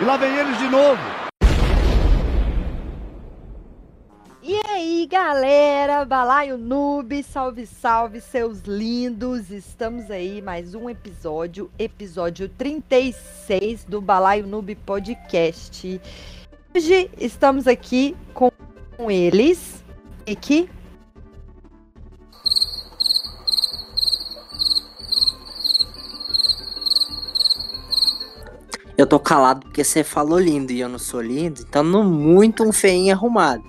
E lá vem eles de novo. E aí, galera, Balaio Noob, salve, salve, seus lindos! Estamos aí, mais um episódio, episódio 36 do Balaio Noob Podcast. Hoje estamos aqui com eles, Nick. Eu tô calado porque você falou lindo e eu não sou lindo, então não muito um feinho arrumado.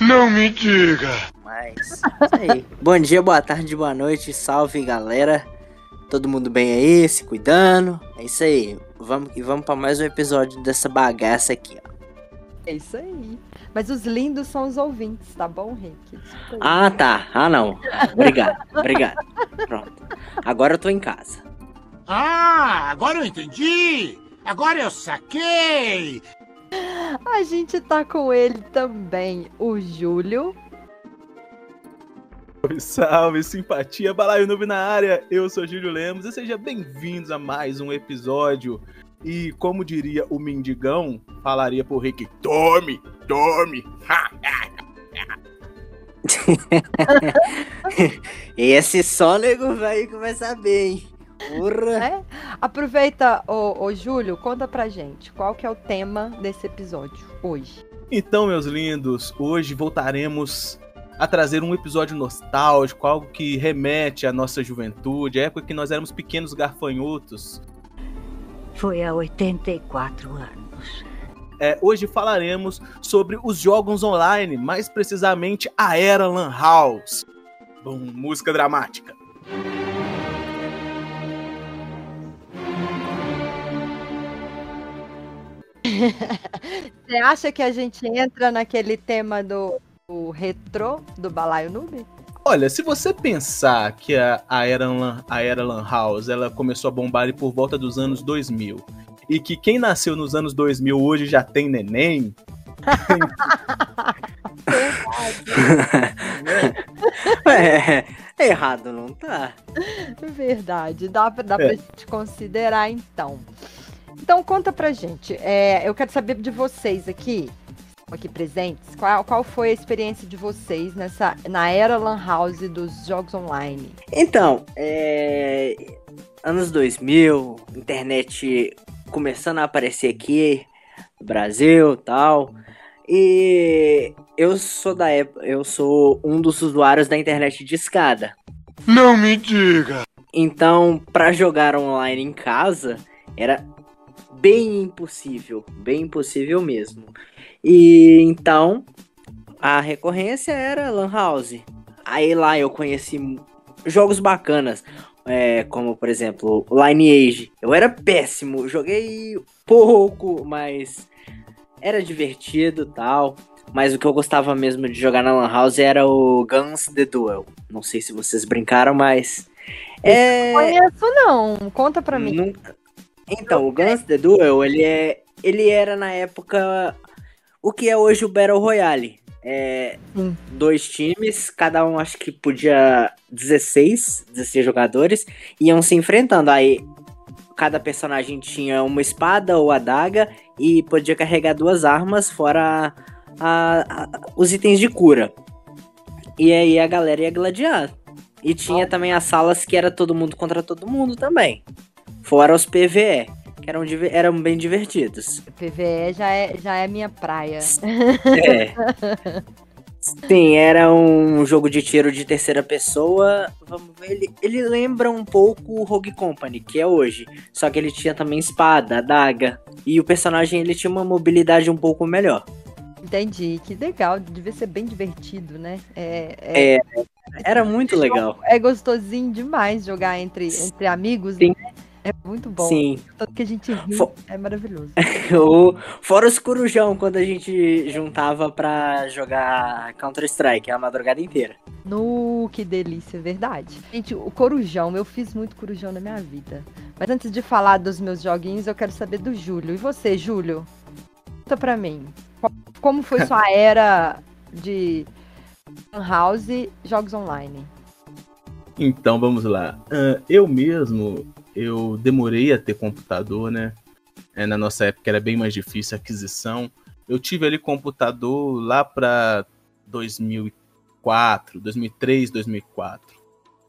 Não me diga! Mas, isso aí. Bom dia, boa tarde, boa noite, salve galera. Todo mundo bem aí, se cuidando. É isso aí. Vamos e vamos para mais um episódio dessa bagaça aqui, ó. É isso aí. Mas os lindos são os ouvintes, tá bom, Rick? Desculpa. Ah, tá. Ah, não. Obrigado, obrigado. Pronto. Agora eu tô em casa. Ah, agora eu entendi! Agora eu saquei! A gente tá com ele também, o Júlio. Salve, salve, simpatia, balaio noob na área. Eu sou Júlio Lemos e sejam bem-vindos a mais um episódio. E como diria o Mendigão, falaria pro Rick: Tome, tome. Esse sônego vai começar bem. Porra. É? Aproveita, ô, ô Júlio, conta pra gente qual que é o tema desse episódio hoje. Então, meus lindos, hoje voltaremos a trazer um episódio nostálgico, algo que remete à nossa juventude, a época que nós éramos pequenos garfanhotos. Foi há 84 anos. É, hoje falaremos sobre os jogos online, mais precisamente a era Lan House. Bom, música dramática. Você acha que a gente entra naquele tema do, do retrô do Balaio Noob? Olha, se você pensar que a, a, era Lan, a era Lan House ela começou a bombar ali por volta dos anos 2000 e que quem nasceu nos anos 2000 hoje já tem neném, é, errado não tá. Verdade, dá, dá É. pra gente considerar então. Então conta pra gente. É, eu quero saber de vocês aqui, aqui presentes, qual, qual foi a experiência de vocês nessa na era Lan House dos jogos online? Então, é... anos 2000, internet começando a aparecer aqui no Brasil, tal. E eu sou da época, eu sou um dos usuários da internet de escada. Não me diga! Então, pra jogar online em casa era bem impossível, bem impossível mesmo. E então a recorrência era Lan House. Aí lá eu conheci jogos bacanas, é, como por exemplo Lineage. Eu era péssimo, joguei pouco, mas era divertido tal. Mas o que eu gostava mesmo de jogar na Lan House era o Guns The Duel. Não sei se vocês brincaram, mas. É. Conheço não, conta pra mim. Nunca- Então, o Guns The Duel, ele é. Ele era na época o que é hoje o Battle Royale. É, Sim. dois times, cada um acho que podia 16, 16 jogadores, iam se enfrentando. Aí cada personagem tinha uma espada ou adaga e podia carregar duas armas, fora a- a- os itens de cura. E aí a galera ia gladiar. E tinha também as salas que era todo mundo contra todo mundo também. Fora os PVE, que eram, eram bem divertidos. PVE já é, já é minha praia. É. Sim, era um jogo de tiro de terceira pessoa. Vamos ver, ele, ele lembra um pouco o Rogue Company, que é hoje. Só que ele tinha também espada, adaga. E o personagem ele tinha uma mobilidade um pouco melhor. Entendi, que legal, devia ser bem divertido, né? É, é, É, era muito legal. é gostosinho demais jogar entre, entre amigos, Sim. né? É muito bom. Sim. Tanto que a gente ri, Fo- é maravilhoso. O, fora os corujão, quando a gente juntava pra jogar Counter-Strike a madrugada inteira. No, que delícia, verdade. Gente, o corujão, eu fiz muito corujão na minha vida. Mas antes de falar dos meus joguinhos, eu quero saber do Júlio. E você, Júlio? Conta pra mim. Como foi sua era de house e jogos online? Então vamos lá. Ah, eu mesmo, eu demorei a ter computador, né? É, na nossa época era bem mais difícil a aquisição. Eu tive ali computador lá para 2004, 2003, 2004.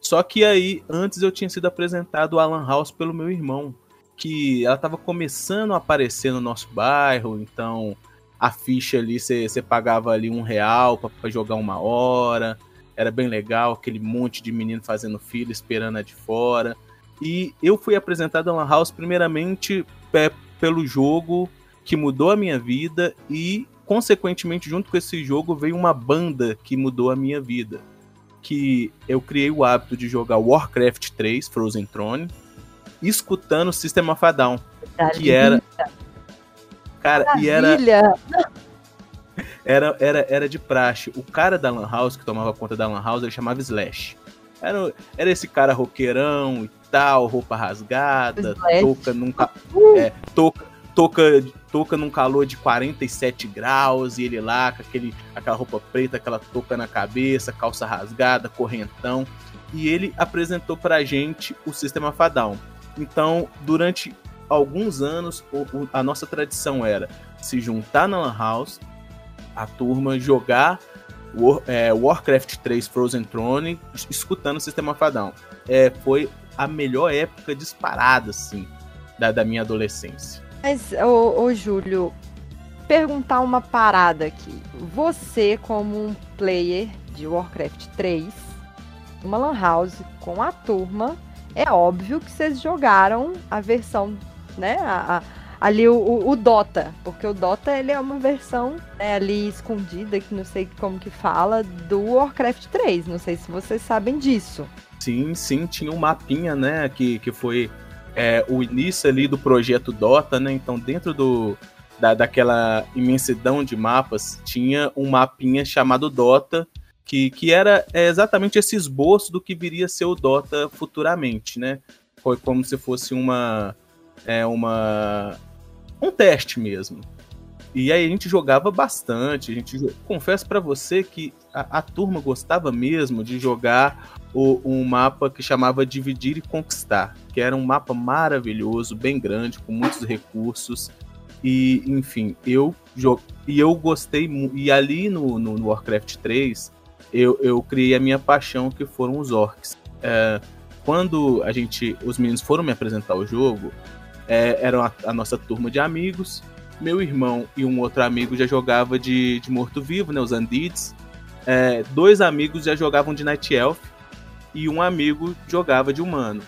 Só que aí, antes eu tinha sido apresentado a Lan House pelo meu irmão, que ela estava começando a aparecer no nosso bairro, então a ficha ali, você pagava ali um real para jogar uma hora, era bem legal, aquele monte de menino fazendo fila, esperando a de fora. E eu fui apresentado a Lan House primeiramente é, pelo jogo que mudou a minha vida e, consequentemente, junto com esse jogo veio uma banda que mudou a minha vida. Que eu criei o hábito de jogar Warcraft 3, Frozen Throne, escutando o System of a Down, que era Cara, e era era, era, era de praxe. O cara da Lan House, que tomava conta da Lan House, ele chamava Slash. Era, era esse cara roqueirão e tal, roupa rasgada, Slash. touca num, é, touca, touca, touca num calor de 47 graus, e ele lá com aquele, aquela roupa preta, aquela touca na cabeça, calça rasgada, correntão. E ele apresentou pra gente o sistema Fadão. Então, durante alguns anos, a nossa tradição era se juntar na Lan House, a turma jogar War, é, Warcraft 3 Frozen Throne, escutando o sistema Fadão. É, foi a melhor época disparada, assim, da, da minha adolescência. Mas, ô, ô Júlio, perguntar uma parada aqui. Você, como um player de Warcraft 3, uma Lan House com a turma, é óbvio que vocês jogaram a versão né? A, a, ali o, o, Dota, porque o Dota ele é uma versão né, ali escondida, que não sei como que fala, do Warcraft 3. Não sei se vocês sabem disso. Sim, sim, tinha um mapinha, né? Que, que foi é, o início ali do projeto Dota, né? Então, dentro do, da, daquela imensidão de mapas, tinha um mapinha chamado Dota, que, que era é, exatamente esse esboço do que viria a ser o Dota futuramente, né? Foi como se fosse uma é uma um teste mesmo. E aí a gente jogava bastante, a gente confesso para você que a, a, turma gostava mesmo de jogar o, um mapa que chamava Dividir e Conquistar, que era um mapa maravilhoso, bem grande, com muitos recursos. E, enfim, eu e eu gostei e ali no, no, no Warcraft 3 eu, eu criei a minha paixão que foram os orcs. É, quando a gente os meninos foram me apresentar o jogo, é, eram a, a, nossa turma de amigos. Meu irmão e um outro amigo já jogava de, de morto-vivo, né, os Undeads. É, dois amigos já jogavam de Night Elf e um amigo jogava de humano.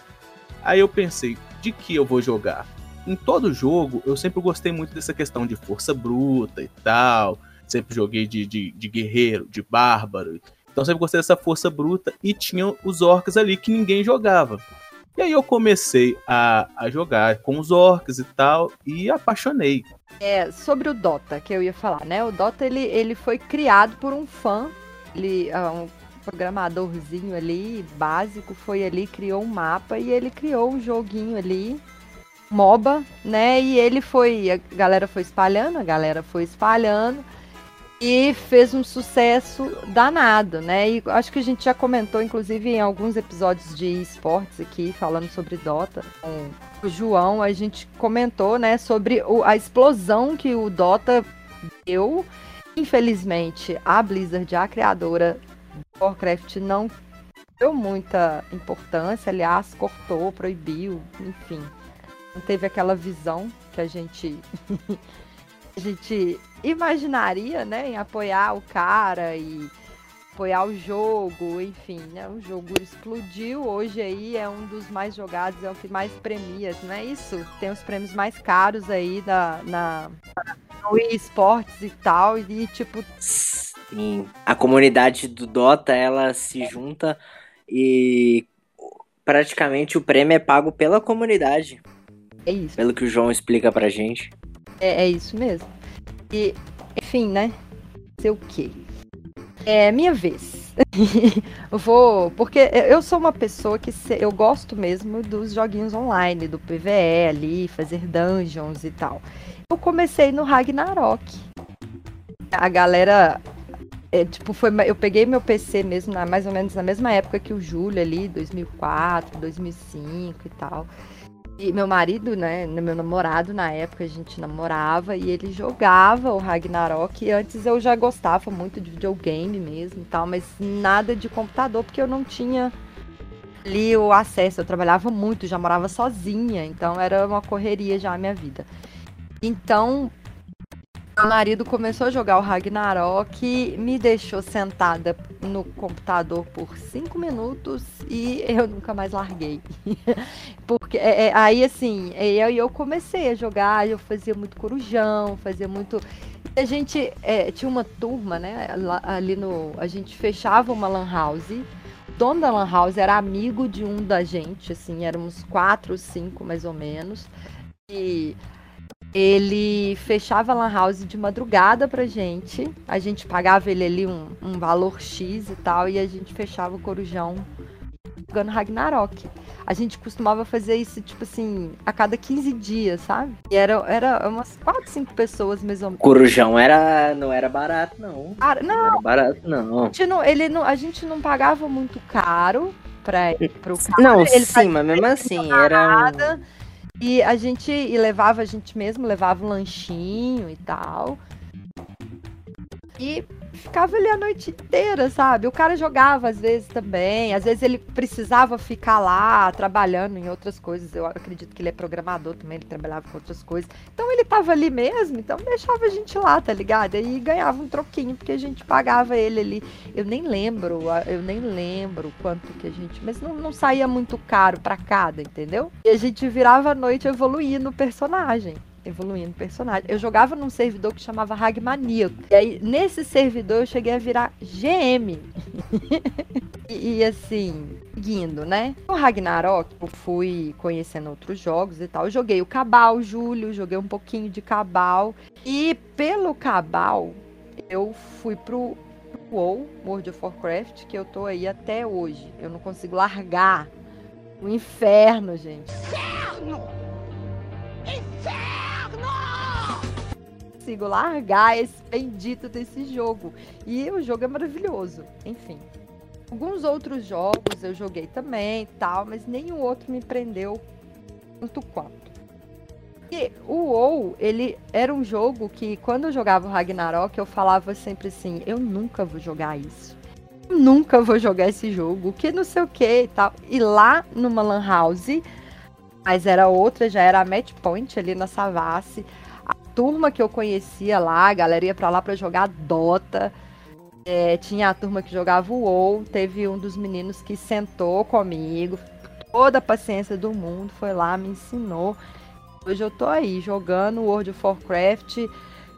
Aí eu pensei, de que eu vou jogar? Em todo jogo, eu sempre gostei muito dessa questão de força bruta e tal. Sempre joguei de, de, de guerreiro, de bárbaro. Então sempre gostei dessa força bruta. E tinha os orcs ali que ninguém jogava. E aí eu comecei a, a jogar com os orcs e tal, e apaixonei. É, sobre o Dota, que eu ia falar, né? O Dota, ele, ele foi criado por um fã, ele, é um programadorzinho ali, básico, foi ali, criou um mapa e ele criou um joguinho ali, MOBA, né? E ele foi, a galera foi espalhando, a galera foi espalhando, e fez um sucesso danado, né? E acho que a gente já comentou, inclusive, em alguns episódios de esportes aqui, falando sobre Dota. Com o João, a gente comentou, né, sobre o, a explosão que o Dota deu. Infelizmente, a Blizzard, a criadora do Warcraft, não deu muita importância, aliás, cortou, proibiu, enfim. Não teve aquela visão que a gente a gente imaginaria, né, em apoiar o cara e apoiar o jogo, enfim, né? O jogo explodiu, hoje aí é um dos mais jogados, é o que mais premia, não é isso? Tem os prêmios mais caros aí da, na no esportes e tal, e tipo... Sim, a comunidade do Dota, ela se junta e praticamente o prêmio é pago pela comunidade. É isso. Pelo que o João explica pra gente. É, é isso mesmo. E, enfim, né? Sei o quê? É minha vez. vou. Porque eu sou uma pessoa que se, eu gosto mesmo dos joguinhos online, do PVE ali, fazer dungeons e tal. Eu comecei no Ragnarok. A galera. É, tipo, foi, eu peguei meu PC mesmo, na, mais ou menos na mesma época que o Júlio ali, 2004, 2005 e tal. E meu marido, né, meu namorado na época, a gente namorava e ele jogava o Ragnarok. E antes eu já gostava muito de videogame mesmo e tal, mas nada de computador, porque eu não tinha ali o acesso. Eu trabalhava muito, já morava sozinha, então era uma correria já a minha vida. Então, meu marido começou a jogar o Ragnarok, me deixou sentada no computador por cinco minutos e eu nunca mais larguei. Porque é, é, aí assim, eu, eu comecei a jogar, eu fazia muito corujão, fazia muito. A gente é, tinha uma turma, né? Ali no. A gente fechava uma lan house. O dono da lan house era amigo de um da gente, assim, éramos quatro, cinco mais ou menos. E ele fechava a lan house de madrugada pra gente. A gente pagava ele ali um, um valor X e tal, e a gente fechava o corujão jogando Ragnarok. A gente costumava fazer isso, tipo assim, a cada 15 dias, sabe? E era, era umas 4, 5 pessoas mesmo. Corujão era, não era barato, não. Não, Não era barato, não. a gente não, ele não, a gente não pagava muito caro pra, pro cara. Não, ele sim, mas mesmo assim, era. um- nada. E a gente e levava a gente mesmo, levava um lanchinho e tal. E ficava ali a noite inteira, sabe? O cara jogava às vezes também, às vezes ele precisava ficar lá trabalhando em outras coisas. Eu acredito que ele é programador também, ele trabalhava com outras coisas. Então ele tava ali mesmo, então deixava a gente lá, tá ligado? E ganhava um troquinho, porque a gente pagava ele ali. Eu nem lembro, eu nem lembro quanto que a gente. Mas não, não saía muito caro pra cada, entendeu? E a gente virava a noite evoluindo o personagem. Evoluindo o personagem. Eu jogava num servidor que chamava Ragmaníaco. E aí, nesse servidor, eu cheguei a virar GM. e, e, assim, seguindo, né? No Ragnarok, eu fui conhecendo outros jogos e tal. Eu joguei o Cabal, Júlio, joguei um pouquinho de Cabal. E pelo Cabal, eu fui pro WoW, World of Warcraft, que eu tô aí até hoje. Eu não consigo largar. O inferno, gente. Consigo largar esse bendito desse jogo. E o jogo é maravilhoso. Enfim. Alguns outros jogos eu joguei também, tal, mas nenhum outro me prendeu tanto quanto. E o WoW, ele era um jogo que quando eu jogava o Ragnarok, eu falava sempre assim, eu nunca vou jogar isso. Eu nunca vou jogar esse jogo, que não sei o que e tal. E lá numa lan house, mas era outra, já era a Match Point ali na Savassi. Turma que eu conhecia lá, a galera ia pra lá pra jogar Dota. É, tinha a turma que jogava o WoW, teve um dos meninos que sentou comigo, toda a paciência do mundo, foi lá, me ensinou. Hoje eu tô aí jogando World of Warcraft,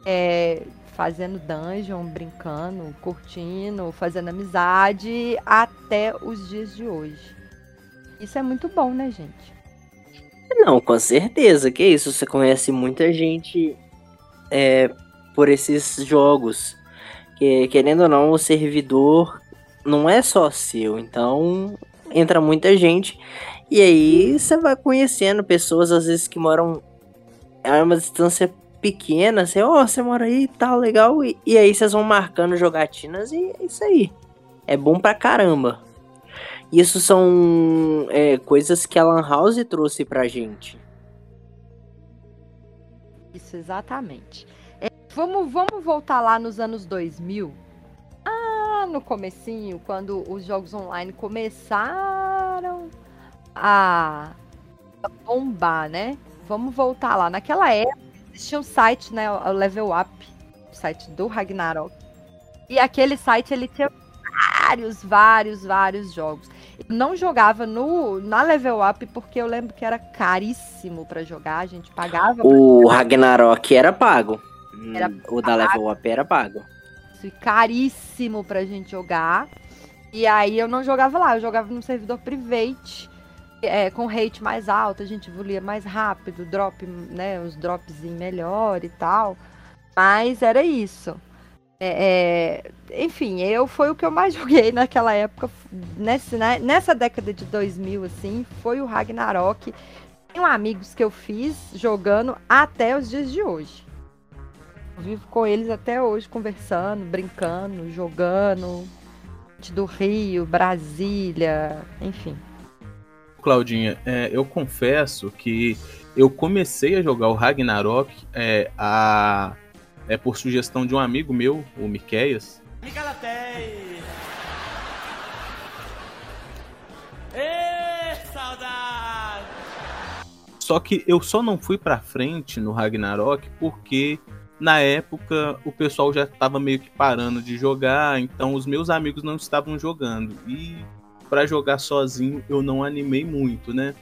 é, fazendo dungeon, brincando, curtindo, fazendo amizade até os dias de hoje. Isso é muito bom, né, gente? Não, com certeza, que isso. Você conhece muita gente é, por esses jogos. Que, querendo ou não, o servidor não é só seu, então entra muita gente. E aí você vai conhecendo pessoas, às vezes, que moram a uma distância pequena. Você, ó, você mora aí, tá legal. E, e aí vocês vão marcando jogatinas e é isso aí. É bom pra caramba. Isso são é, coisas que a Lan House trouxe pra gente. Isso, exatamente. É, vamos, vamos voltar lá nos anos 2000. Ah, no comecinho, quando os jogos online começaram a bombar, né? Vamos voltar lá. Naquela época existia um site, né, o Level Up, o site do Ragnarok. E aquele site ele tinha vários, vários, vários jogos. Não jogava no na Level Up porque eu lembro que era caríssimo pra jogar, a gente pagava O Ragnarok era pago. Era Hum, o da Level Up era pago. isso, caríssimo pra gente jogar. E aí eu não jogava lá, eu jogava no servidor private, é, com rate mais alto, a gente evoluía mais rápido, drop, né, os drops melhor e tal. Mas era isso. É, é, enfim, eu foi o que eu mais joguei naquela época, nesse, né, nessa década de 2000, assim, foi o Ragnarok. Tenho amigos que eu fiz jogando até os dias de hoje. Eu vivo com eles até hoje, conversando, brincando, jogando. Do Rio, Brasília, enfim. Claudinha, é, eu confesso que eu comecei a jogar o Ragnarok é, a, é por sugestão de um amigo meu, o Miqueias. Só que eu só não fui pra frente no Ragnarok porque na época o pessoal já estava meio que parando de jogar, então os meus amigos não estavam jogando. E para jogar sozinho eu não animei muito, né?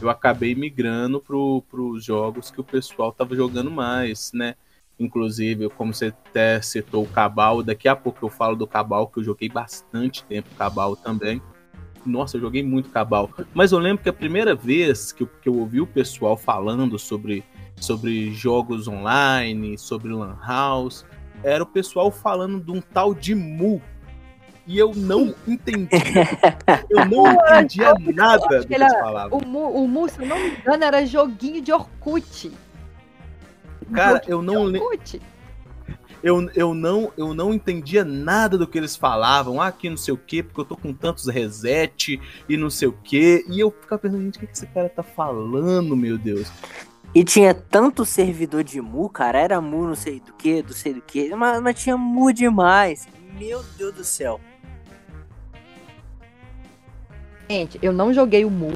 Eu acabei migrando pro, pros jogos que o pessoal tava jogando mais, né? Inclusive, como você até citou o Cabal, daqui a pouco eu falo do Cabal, que eu joguei bastante tempo Cabal também. Nossa, eu joguei muito Cabal. Mas eu lembro que a primeira vez que eu, que eu ouvi o pessoal falando sobre, sobre jogos online, sobre Lan House, era o pessoal falando de um tal de Mu. E eu não entendia. eu não entendia nada do que eles falavam. O Mu, o Mu, se eu não me engano, era joguinho de Orkut. Cara, eu não lembro. Eu, eu, não, eu não entendia nada do que eles falavam. Ah, que não sei o quê, porque eu tô com tantos reset e não sei o quê. E eu ficava pensando, gente, o que, que esse cara tá falando, meu Deus? E tinha tanto servidor de Mu, cara. Era Mu não sei do que, do sei do que. Mas, mas tinha Mu demais. Meu Deus do céu. Gente, eu não joguei o Mu.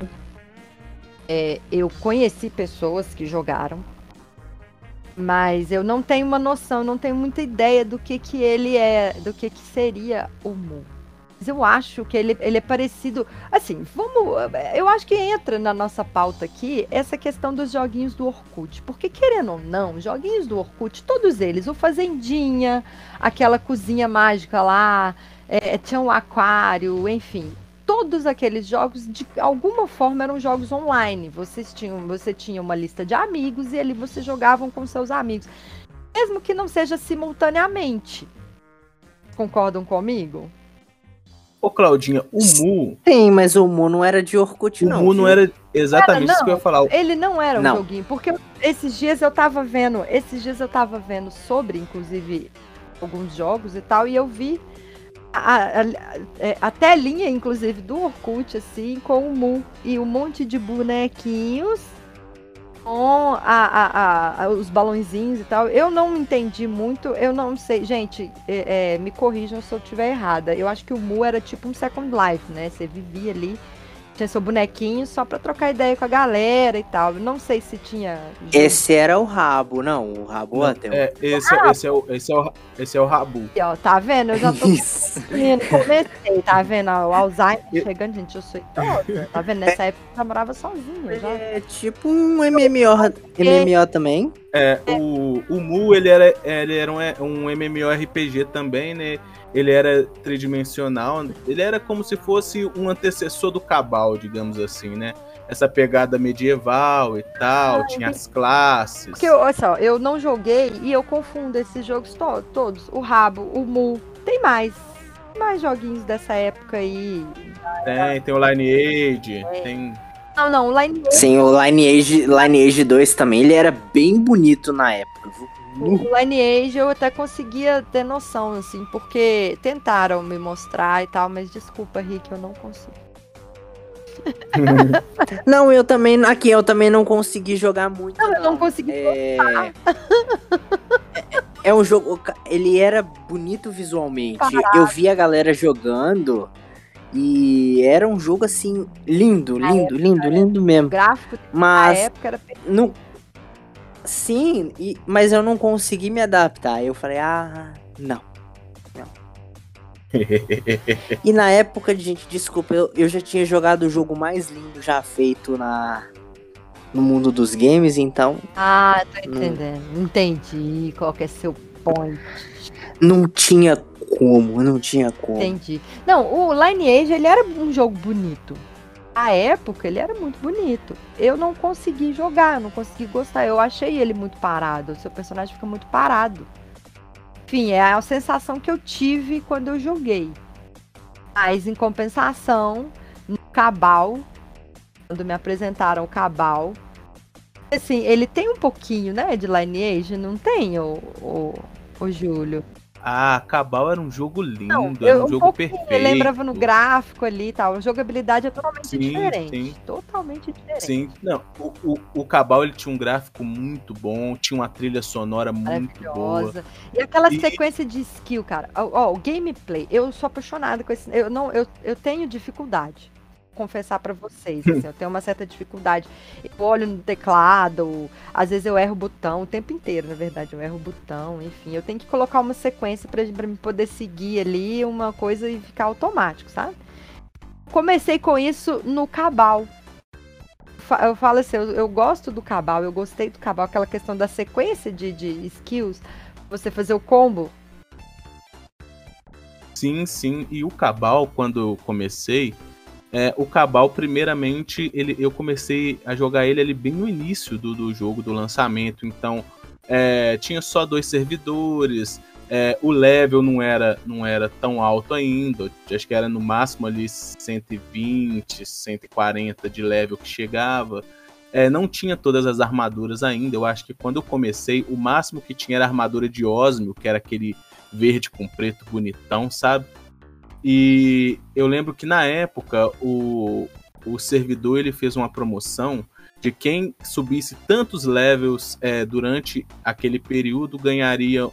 É, eu conheci pessoas que jogaram. Mas eu não tenho uma noção, não tenho muita ideia do que, que ele é, do que, que seria o Mu. Mas eu acho que ele, ele é parecido. Assim, vamos. Eu acho que entra na nossa pauta aqui essa questão dos joguinhos do Orkut. Porque, querendo ou não, joguinhos do Orkut, todos eles, o Fazendinha, aquela cozinha mágica lá, é, tinha um aquário, enfim. Todos aqueles jogos, de alguma forma, eram jogos online. Vocês tinham, você tinha uma lista de amigos e ali vocês jogavam com seus amigos. Mesmo que não seja simultaneamente. Concordam comigo? Ô, Claudinha, o Mu. Sim, mas o Mu não era de Orkut, O não. Mu não viu? era exatamente Cara, isso que eu ia falar. Ele não era um Não. joguinho, porque esses dias eu tava vendo, esses dias eu tava vendo sobre, inclusive, alguns jogos e tal, e eu vi a, a, é, a telinha, inclusive, do Orkut, assim, com o Mu e um monte de bonequinhos com a- os balãozinhos e tal. Eu não entendi muito, eu não sei. Gente, é, é, me corrijam se eu estiver errada. Eu acho que o Mu era tipo um Second Life, né? Você vivia ali, tinha seu bonequinho só pra trocar ideia com a galera e tal. Eu não sei se tinha. Esse era o rabo, não. O rabo Não, até. é, esse, Ah! esse, é o, esse, é o, esse é o Rabu. aqui, ó, tá vendo? Eu já tô Isso. Menino, comecei, tá vendo? O Alzheimer chegando, gente, eu sou idosa. Tá vendo? Nessa época eu namorava sozinha já. É tipo um MMO, MMO também. É, o, o Mu, ele era, ele era um, um MMORPG também, né? Ele era tridimensional, ele era como se fosse um antecessor do Cabal, digamos assim, né? Essa pegada medieval e tal, tinha as classes. Porque, olha só, eu não joguei e eu confundo esses jogos to todos. O Rabo, o Mu. Tem mais. Tem mais joguinhos dessa época aí. Tem, tem o Lineage, tem. Não, não, o Line Sim, o Lineage, Lineage 2 também, ele era bem bonito na época. viu? O Lineage eu até conseguia ter noção, assim, porque tentaram me mostrar e tal, mas desculpa, Rick, eu não consigo. Não, eu também, aqui eu também não consegui jogar muito. Não, eu não consegui É... é um jogo, ele era bonito visualmente. Eu vi a galera jogando e era um jogo assim lindo, lindo, lindo, lindo O mesmo. gráfico na Mas época era não Sim, e- mas eu não consegui me adaptar. Eu falei: "Ah, não". Não. E na época, gente, desculpa, eu, eu já tinha jogado o jogo mais lindo já feito na no mundo dos games, então Ah, tô Não. entendendo. Entendi qual que é seu point. não tinha como, não tinha como. Entendi. Não, o Lineage, ele era um jogo bonito. A época, ele era muito bonito. Eu não consegui jogar, não consegui gostar. Eu achei ele muito parado. O seu personagem fica muito parado. Enfim, é a sensação que eu tive quando eu joguei. Mas, em compensação, no Cabal, quando me apresentaram o Cabal, assim, ele tem um pouquinho, né, de Lineage, não tem, o, o, o Júlio? Ah, Cabal era um jogo lindo, Não, era um um jogo perfeito. eu lembrava no gráfico ali e tal. A jogabilidade é totalmente Sim, diferente. sim. Totalmente diferente. Sim, não, o, o, o Cabal ele tinha um gráfico muito bom, tinha uma trilha sonora muito boa. E aquela E- sequência de skill, cara. Ó, ó, o gameplay, eu sou apaixonada com esse. Eu, não, eu, eu tenho dificuldade. Confessar pra vocês, assim, eu tenho uma certa dificuldade. Eu olho no teclado, às vezes eu erro o botão, o tempo inteiro, na verdade, eu erro o botão, enfim. Eu tenho que colocar uma sequência pra, pra me poder seguir ali uma coisa e ficar automático, sabe? Comecei com isso no Cabal. Eu falo assim, eu, eu gosto do Cabal, eu gostei do Cabal, aquela questão da sequência de, de skills, você fazer o combo. Sim, sim. E o Cabal, quando eu comecei, é, o Cabal, primeiramente, ele, eu comecei a jogar ele ali bem no início do, do jogo, do lançamento. Então, é, tinha só dois servidores. é, o level não era, não era tão alto ainda. Acho que era no máximo ali 120, 140 de level que chegava. É, não tinha todas as armaduras ainda. Eu acho que quando eu comecei, o máximo que tinha era a armadura de Osmio, que era aquele verde com preto bonitão, sabe? E eu lembro que na época o, o servidor ele fez uma promoção de quem subisse tantos levels é, durante aquele período ganharia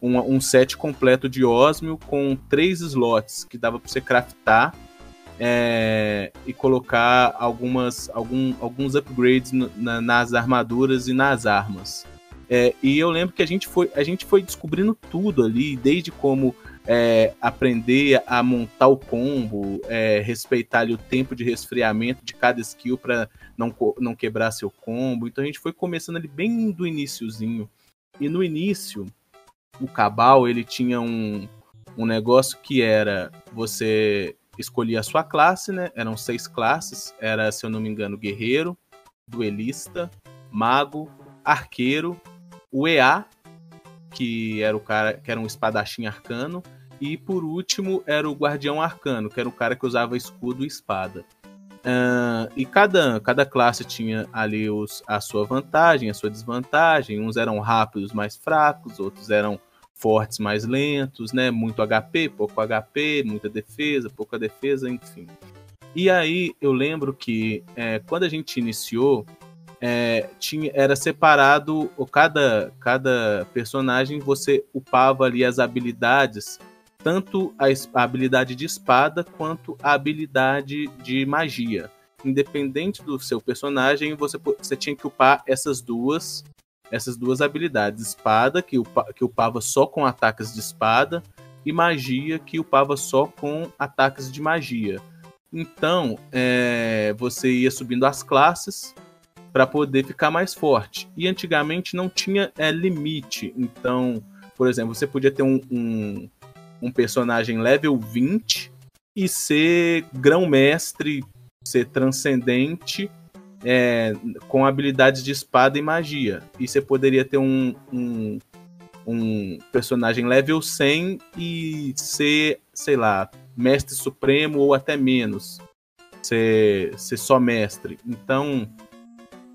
um, um set completo de Osmio com três slots que dava para você craftar é, e colocar algumas, algum, alguns upgrades na- nas armaduras e nas armas. É, e eu lembro que a gente foi, a gente foi descobrindo tudo ali, desde como é, aprender a montar o combo, é, respeitar ali o tempo de resfriamento de cada skill para não, não quebrar seu combo. Então a gente foi começando ali bem do iniciozinho. E no início, o Cabal ele tinha um, um negócio que era você escolhia a sua classe, né? Eram seis classes. Era, se eu não me engano, guerreiro, duelista, mago, arqueiro, o EA, que era o cara que era um espadachim arcano, e por último era o guardião arcano, que era o cara que usava escudo e espada. Ah, e cada, cada classe tinha ali os, a sua vantagem, a sua desvantagem. Uns eram rápidos, mais fracos, outros eram fortes, mais lentos, né? Muito HP, pouco HP, muita defesa, pouca defesa, enfim. E aí eu lembro que é, quando a gente iniciou, é, tinha, era separado, cada, cada personagem você upava ali as habilidades, tanto a, a habilidade de espada quanto a habilidade de magia. Independente do seu personagem, você, você tinha que upar essas duas essas duas habilidades. Espada, que, upa, que upava só com ataques de espada, e magia, que upava só com ataques de magia. Então, é, você ia subindo as classes para poder ficar mais forte. E antigamente não tinha é, limite. Então, por exemplo, você podia ter um, um, um personagem level 20 e ser grão-mestre, ser transcendente é, com habilidades de espada e magia. E você poderia ter um, um, um personagem level 100 e ser, sei lá, mestre supremo ou até menos. Ser, ser só mestre. Então,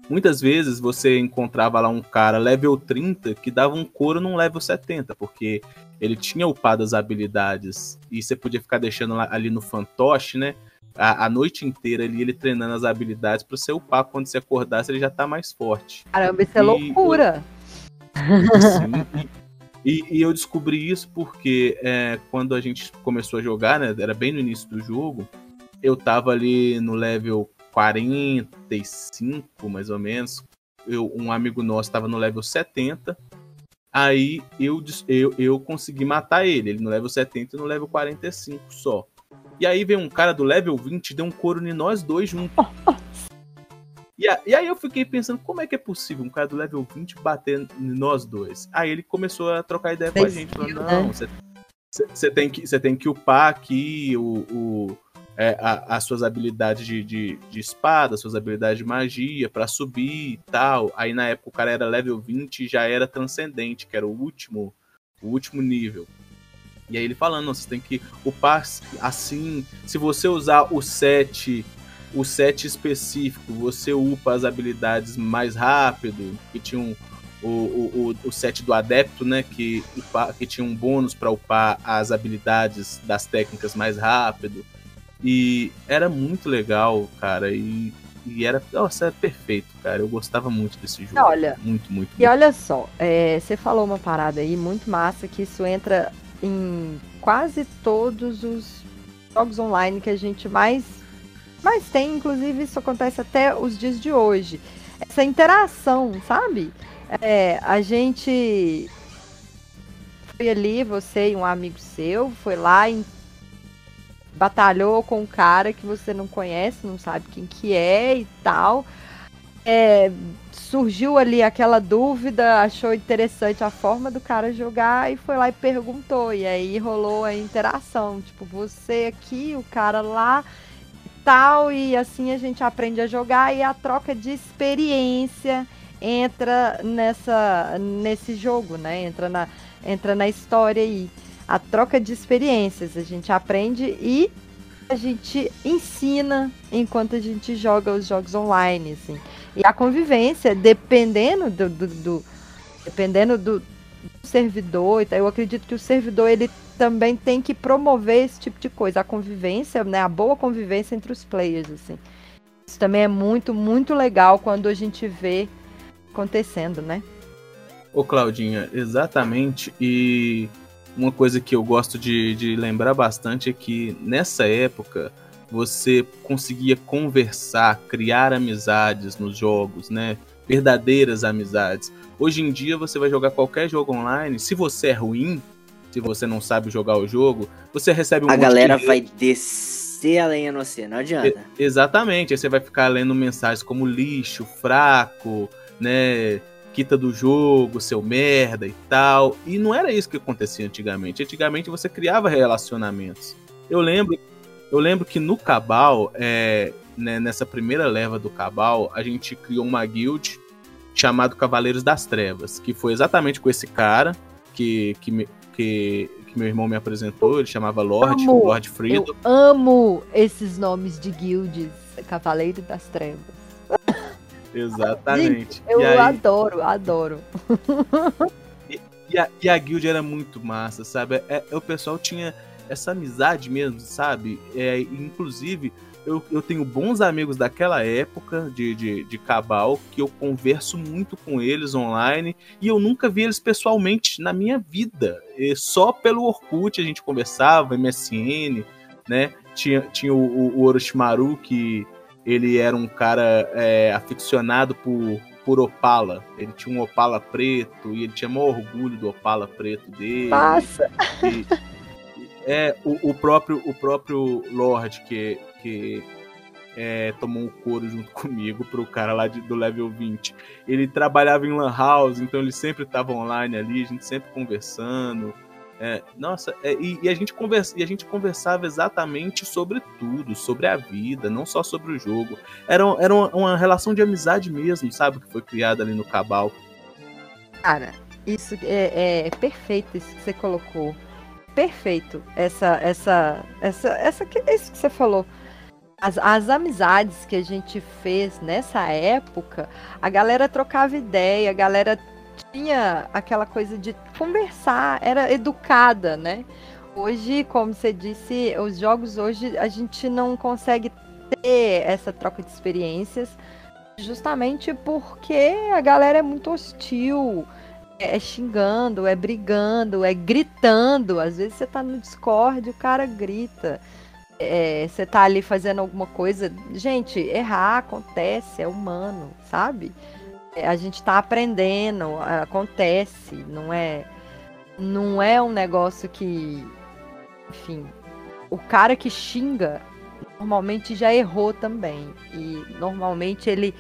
muitas vezes você encontrava lá um cara level 30 que dava um couro num level 70, porque ele tinha upado as habilidades e você podia ficar deixando ali no fantoche, né? A, a noite inteira ali ele treinando as habilidades para você upar quando você acordasse ele já tá mais forte. Caramba, isso é E- loucura. Sim. E, e eu descobri isso porque é, quando a gente começou a jogar, né? Era bem no início do jogo. Eu tava ali no level 45, mais ou menos. Eu, um amigo nosso tava no level 70. Aí eu, eu, eu consegui matar ele. Ele no level 70 e no level 45 só. E aí veio um cara do level 20 e deu um couro em nós dois juntos. E, a- e aí eu fiquei pensando, como é que é possível um cara do level 20 bater em nós dois? Aí ele começou a trocar ideia com a gente. Falou, não, né? você você tem que você tem que upar aqui o, o- é, a- as suas habilidades de, de, de espada, as suas habilidades de magia pra subir e tal. Aí na época o cara era level 20 e já era transcendente, que era o último, o último nível. E aí ele falando, você tem que upar assim. Se você usar o 7, o 7 específico, você upa as habilidades mais rápido. E tinha um, o, o, o set do adepto, né? Que, que tinha um bônus para upar as habilidades das técnicas mais rápido. E era muito legal, cara. E, e era, nossa, era perfeito, cara. Eu gostava muito desse jogo. Olha, muito, muito. E olha só, é, você falou uma parada aí muito massa que isso entra em quase todos os jogos online que a gente mais, mais tem. Inclusive, isso acontece até os dias de hoje. Essa interação, sabe? É, a gente foi ali, você e um amigo seu, foi lá batalhou com um cara que você não conhece, não sabe quem que é e tal. É, surgiu ali aquela dúvida, achou interessante a forma do cara jogar e foi lá e perguntou. E aí rolou a interação, tipo, você aqui, o cara lá e tal, e assim a gente aprende a jogar e a troca de experiência entra nessa nesse jogo, né? Entra na entra na história aí. A troca de experiências, a gente aprende e a gente ensina enquanto a gente joga os jogos online, assim. E a convivência, dependendo do, do, do dependendo do, do servidor, eu acredito que o servidor ele também tem que promover esse tipo de coisa, a convivência, né, a boa convivência entre os players, assim. Isso também é muito, muito legal quando a gente vê acontecendo, né? Ô Claudinha, exatamente. E uma coisa que eu gosto de, de lembrar bastante é que nessa época você conseguia conversar, criar amizades nos jogos, né? Verdadeiras amizades. Hoje em dia você vai jogar qualquer jogo online, se você é ruim, se você não sabe jogar o jogo, você recebe um A galera de... vai descer a lenha no você, não adianta. exatamente, aí você vai ficar lendo mensagens como lixo, fraco, né? Quita do jogo, seu merda e tal. E não era isso que acontecia antigamente. Antigamente você criava relacionamentos. Eu lembro, eu lembro que no Cabal, é, né, nessa primeira leva do Cabal, a gente criou uma guild chamado Cavaleiros das Trevas, que foi exatamente com esse cara que, que, que, que meu irmão me apresentou, ele chamava Lord, amo, Lord Freedom. Eu amo esses nomes de guilds, Cavaleiro das Trevas. Exatamente. Gente, eu aí... adoro, adoro. E, e, a, e, a, guild era muito massa, sabe? É, é, o pessoal tinha essa amizade mesmo, sabe? É, inclusive, eu, eu tenho bons amigos daquela época de, de, de Cabal que eu converso muito com eles online e eu nunca vi eles pessoalmente na minha vida. E só pelo Orkut a gente conversava, MSN, né? Tinha, tinha o, o, o Orochimaru que ele era um cara é, aficionado por, por Opala. Ele tinha um Opala preto e ele tinha maior orgulho do Opala preto dele. Passa! E, é, o, o, próprio, o próprio Lorde que, que é, tomou um couro junto comigo pro cara lá de, do level 20. Ele trabalhava em Lan House, então ele sempre estava online ali, a gente sempre conversando. É, nossa, é, e, e, a gente conversa, e a gente conversava exatamente sobre tudo, sobre a vida, não só sobre o jogo. Era, era uma, uma relação de amizade mesmo, sabe? Que foi criada ali no Cabal. Cara, isso é, é perfeito isso que você colocou. Perfeito. Essa, essa, essa, essa, isso que você falou. As, as amizades que a gente fez nessa época, a galera trocava ideia, a galera tinha aquela coisa de conversar, era educada, né? Hoje, como você disse, os jogos hoje a gente não consegue ter essa troca de experiências justamente porque a galera é muito hostil, é xingando, é brigando, é gritando. Às vezes você tá no Discord, o cara grita. É, você tá ali fazendo alguma coisa. Gente, errar acontece, é humano, sabe? É, a gente está aprendendo, acontece, não é não é um negócio que, enfim, o cara que xinga normalmente já errou também e normalmente ele,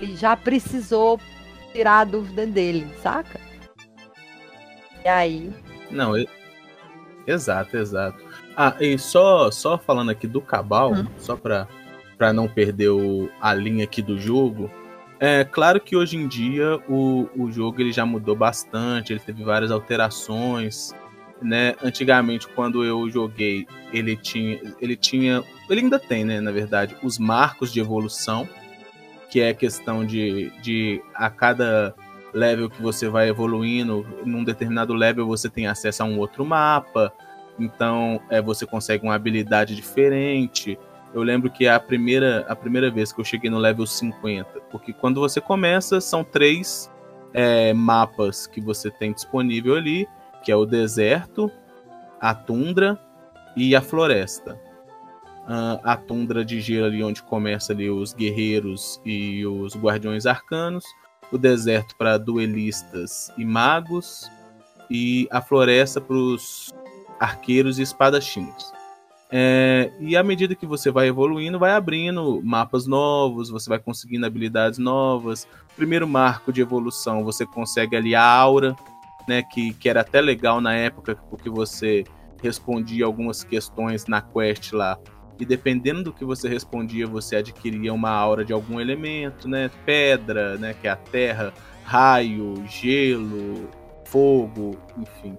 ele já precisou tirar a dúvida dele, saca? E aí? Não, eu... exato, exato. Ah, e só só falando aqui do Cabal, hum. só para para não perder o, a linha aqui do jogo, é claro que hoje em dia o, o jogo ele já mudou bastante, ele teve várias alterações, né? Antigamente quando eu joguei, ele tinha, ele tinha, ele ainda tem, né, na verdade, os marcos de evolução, que é a questão de, de a cada level que você vai evoluindo, num determinado level você tem acesso a um outro mapa, então é, você consegue uma habilidade diferente. Eu lembro que a primeira, a primeira vez que eu cheguei no level 50, porque quando você começa, são três é, mapas que você tem disponível ali, que é o deserto, a tundra e a floresta. Uh, a tundra de gelo ali onde começa ali os guerreiros e os guardiões arcanos, o deserto para duelistas e magos e a floresta para os arqueiros e espadachins. É, e à medida que você vai evoluindo, vai abrindo mapas novos, você vai conseguindo habilidades novas. Primeiro marco de evolução, você consegue ali a aura, né, que, que era até legal na época, porque você respondia algumas questões na quest lá. E dependendo do que você respondia, você adquiria uma aura de algum elemento, né? Pedra, né, que é a terra, raio, gelo, fogo, enfim.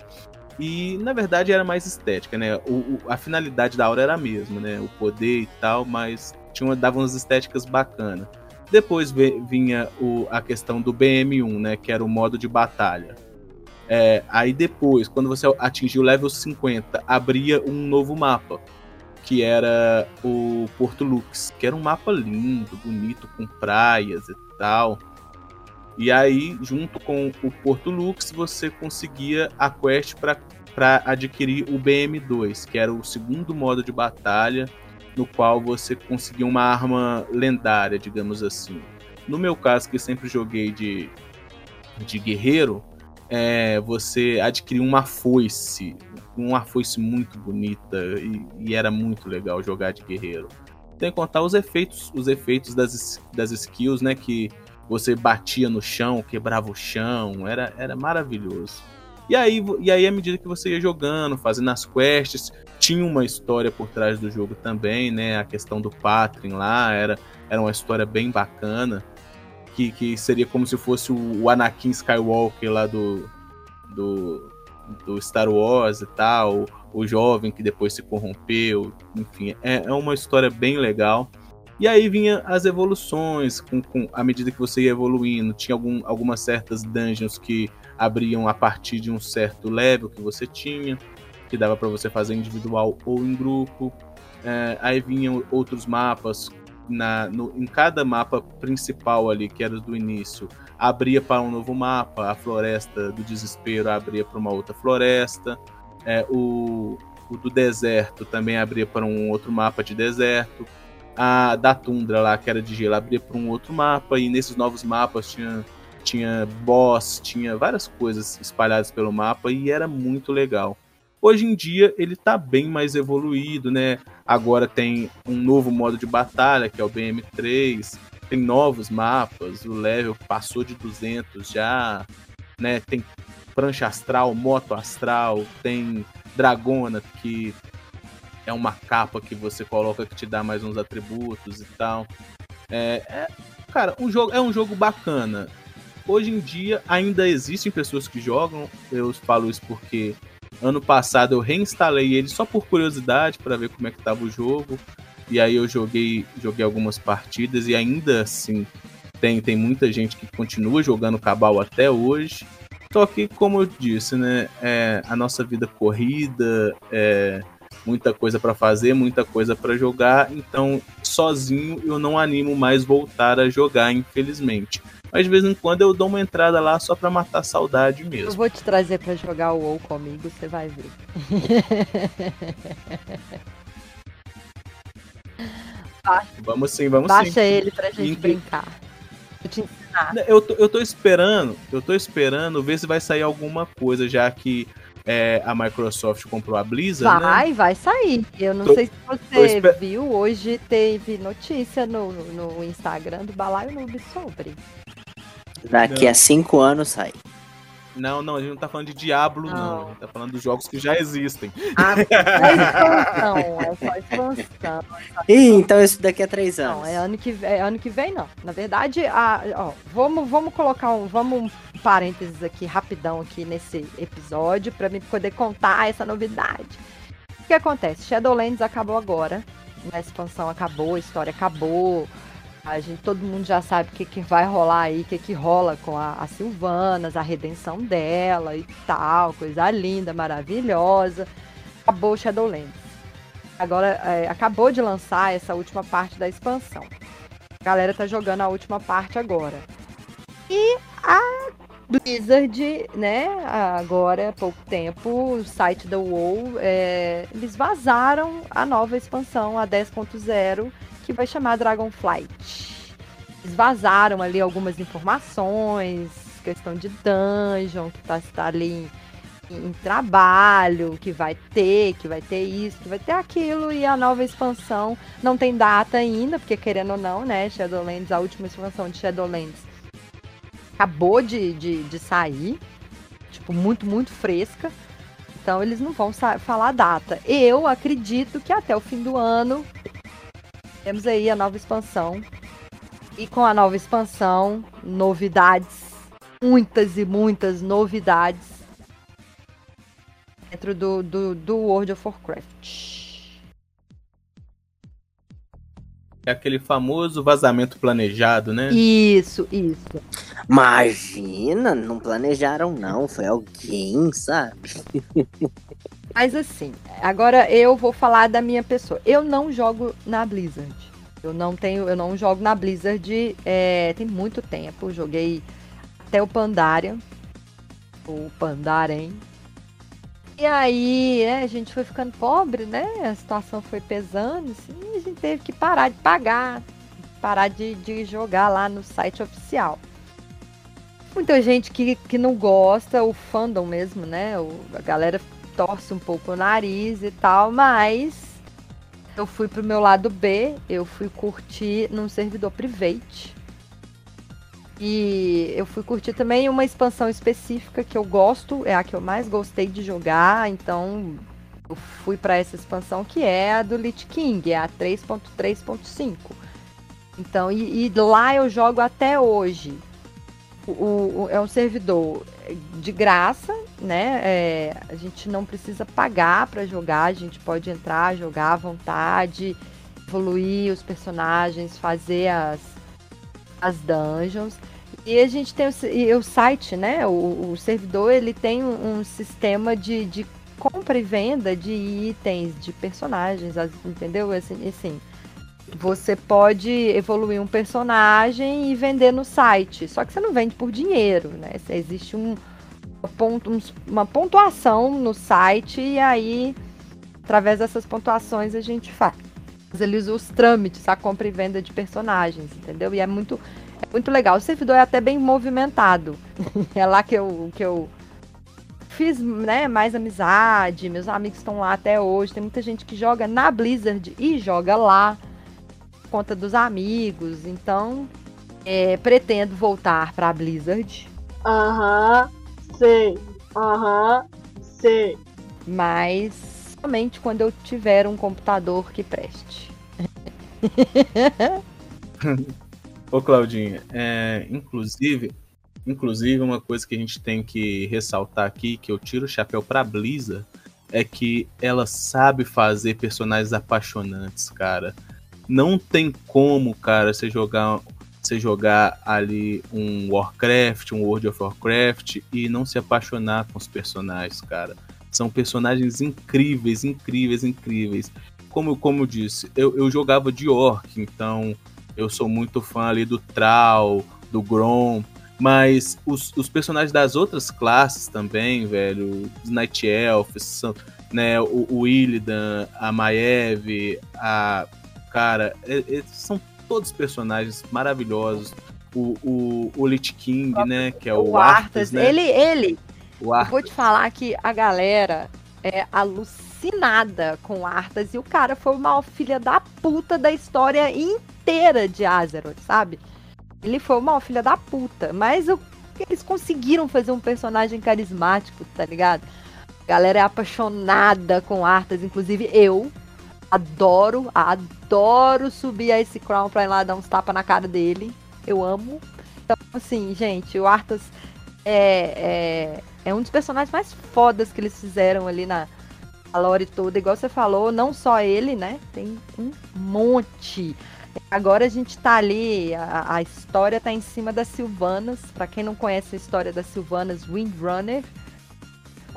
E na verdade era mais estética, né? O, o, a finalidade da aura era a mesma, né? O poder e tal, mas tinha, dava umas estéticas bacanas. Depois vinha o, a questão do BM1, né? Que era o modo de batalha. É, aí depois, quando você atingiu o level 50, abria um novo mapa, que era o Porto Lux, que era um mapa lindo, bonito, com praias e tal. E aí, junto com o Porto Lux, você conseguia a quest para adquirir o BM2, que era o segundo modo de batalha, no qual você conseguia uma arma lendária, digamos assim. No meu caso, que sempre joguei de, de guerreiro, é, você adquiriu uma foice, uma foice muito bonita e, e, era muito legal jogar de guerreiro. Tem que contar os efeitos, os efeitos das, das skills, né? Que você batia no chão, quebrava o chão, era, era maravilhoso. E aí, e aí, à medida que você ia jogando, fazendo as quests, tinha uma história por trás do jogo também, né? A questão do Patrin lá era, era uma história bem bacana, que, que seria como se fosse o Anakin Skywalker lá do, do, do Star Wars e tal, o, jovem que depois se corrompeu, enfim, é, é uma história bem legal. E aí vinha as evoluções, com, com, à medida que você ia evoluindo, tinha algum, algumas certas dungeons que abriam a partir de um certo level que você tinha, que dava para você fazer individual ou em grupo. É, aí vinham outros mapas, na, no, em cada mapa principal ali, que era do início, abria para um novo mapa, a floresta do desespero abria para uma outra floresta, é, o, o do deserto também abria para um outro mapa de deserto a da tundra lá, que era de gelo, abria para um outro mapa, e nesses novos mapas tinha, tinha boss, tinha várias coisas espalhadas pelo mapa, e era muito legal. Hoje em dia ele está bem mais evoluído, né? Agora tem um novo modo de batalha, que é o BM3, tem novos mapas, o level passou de 200 já, né? Tem prancha astral, moto astral, tem dragona que é uma capa que você coloca que te dá mais uns atributos e tal. É, é, cara, um jogo, é um jogo bacana. Hoje em dia ainda existem pessoas que jogam. Eu falo isso porque ano passado eu reinstalei ele só por curiosidade para ver como é que tava o jogo. E aí eu joguei, joguei algumas partidas e ainda assim tem, tem muita gente que continua jogando Cabal até hoje. Só que, como eu disse, né, é, a nossa vida corrida, é, muita coisa para fazer, muita coisa para jogar, então sozinho eu não animo mais voltar a jogar, infelizmente. Mas de vez em quando eu dou uma entrada lá só pra matar saudade mesmo. Eu vou te trazer para jogar o WoW comigo, você vai ver. vamos sim, vamos Baixa sim. Baixa ele pra gente brincar. Vou te ensinar. Eu tô, eu tô esperando, eu tô esperando ver se vai sair alguma coisa, já que é, a Microsoft comprou a Blizzard, né? Vai, né? vai sair. Eu não tô, sei se você esper... viu, hoje teve notícia no, no Instagram do Balaio Noob sobre. Daqui não. a cinco anos sai. Não, não, a gente não tá falando de Diablo, não. não. A gente tá falando dos jogos que já existem. Ah, é expansão, é só expansão. Ih, então isso daqui a três anos. Não, é ano que, é ano que vem, não. Na verdade, a, ó, vamos, vamos colocar um, vamos um parênteses aqui, rapidão, aqui nesse episódio, para mim poder contar essa novidade. O que acontece? Shadowlands acabou agora, a expansão acabou, a história acabou, A gente, todo mundo já sabe o que, que vai rolar aí, o que, que rola com a, a Silvanas, a redenção dela e tal, coisa linda, maravilhosa. Acabou Shadowlands. Agora, é, acabou de lançar essa última parte da expansão. A galera tá jogando a última parte agora. E a Blizzard, né, agora há pouco tempo, o site da WoW, é, eles vazaram a nova expansão, a 10.0, que vai chamar Dragonflight. Eles vazaram ali algumas informações, questão de dungeon, que tá, tá ali em, em, trabalho, que vai ter, que vai ter isso, que vai ter aquilo, e a nova expansão não tem data ainda, porque querendo ou não, né, Shadowlands, a última expansão de Shadowlands acabou de, de, de sair, tipo, muito, muito fresca. Então eles não vão falar a data. Eu acredito que até o fim do ano temos aí a nova expansão. E com a nova expansão, novidades, muitas e muitas novidades dentro do, do, do World of Warcraft. É aquele famoso vazamento planejado, né? Isso, isso. Imagina, não planejaram não, foi alguém, sabe? Mas assim, agora eu vou falar da minha pessoa. Eu não jogo na Blizzard. Eu não tenho, eu não jogo na Blizzard é, tem muito tempo. joguei até o Pandaria, o Pandaren, e aí, né, a gente foi ficando pobre, né? A situação foi pesando, assim, e a gente teve que parar de pagar, parar de, de jogar lá no site oficial. Muita gente que, que não gosta, o fandom mesmo, né? O, a galera torce um pouco o nariz e tal, mas eu fui pro meu lado B, eu fui curtir num servidor private. E eu fui curtir também uma expansão específica que eu gosto, é a que eu mais gostei de jogar, então eu fui para essa expansão que é a do Lich King, é a 3.3.5. Então, e, e, lá eu jogo até hoje. O, o, é um servidor de graça, né? É, a gente não precisa pagar para jogar, a gente pode entrar, jogar à vontade, evoluir os personagens, fazer as as dungeons. E a gente tem o, o site, né? O, o, servidor ele tem um, um sistema de, de, compra e venda de itens, de personagens, entendeu? Assim, assim, você pode evoluir um personagem e vender no site. Só que você não vende por dinheiro, né? Existe um, uma pontuação no site e aí, através dessas pontuações, a gente faz. Eles os trâmites, a compra e venda de personagens, entendeu? E é muito é muito legal. O servidor é até bem movimentado. é lá que eu, que eu fiz né, mais amizade. Meus amigos estão lá até hoje. Tem muita gente que joga na Blizzard e joga lá. Por conta dos amigos. Então, é, pretendo voltar pra Blizzard. Aham, sei. Aham, sei. Mas somente quando eu tiver um computador que preste. Ô, Claudinha, é, inclusive, inclusive, uma coisa que a gente tem que ressaltar aqui, que eu tiro o chapéu pra Blizzard, é que ela sabe fazer personagens apaixonantes, cara. Não tem como, cara, você jogar, você jogar ali um Warcraft, um World of Warcraft e não se apaixonar com os personagens, cara. São personagens incríveis, incríveis, incríveis. Como, como eu disse, eu, eu jogava de Orc, então eu sou muito fã ali do Trau, do Grom, mas os, os personagens das outras classes também, velho, os Night Elves, né, o, o Illidan, a Maiev, a. Cara, eles são todos personagens maravilhosos. O, o, o Lich King, né? Que é o, o Arthas, Arthas, né? Ele, ele. O Arthas. Eu vou te falar que a galera é alucinada com Arthas e o cara foi o maior filha da puta da história inteira de Azeroth, sabe? Ele foi uma filha da puta, mas eu, eles conseguiram fazer um personagem carismático, tá ligado? A galera é apaixonada com Arthas, inclusive eu adoro, adoro subir a esse Crown pra ir lá dar uns tapas na cara dele. Eu amo. Então, assim, gente, o Arthas é, é, é um dos personagens mais fodas que eles fizeram ali na, lore toda, igual você falou, não só ele, né? Tem um monte. Agora a gente tá ali, a, a história tá em cima das Silvanas. Pra quem não conhece a história das Silvanas, Windrunner,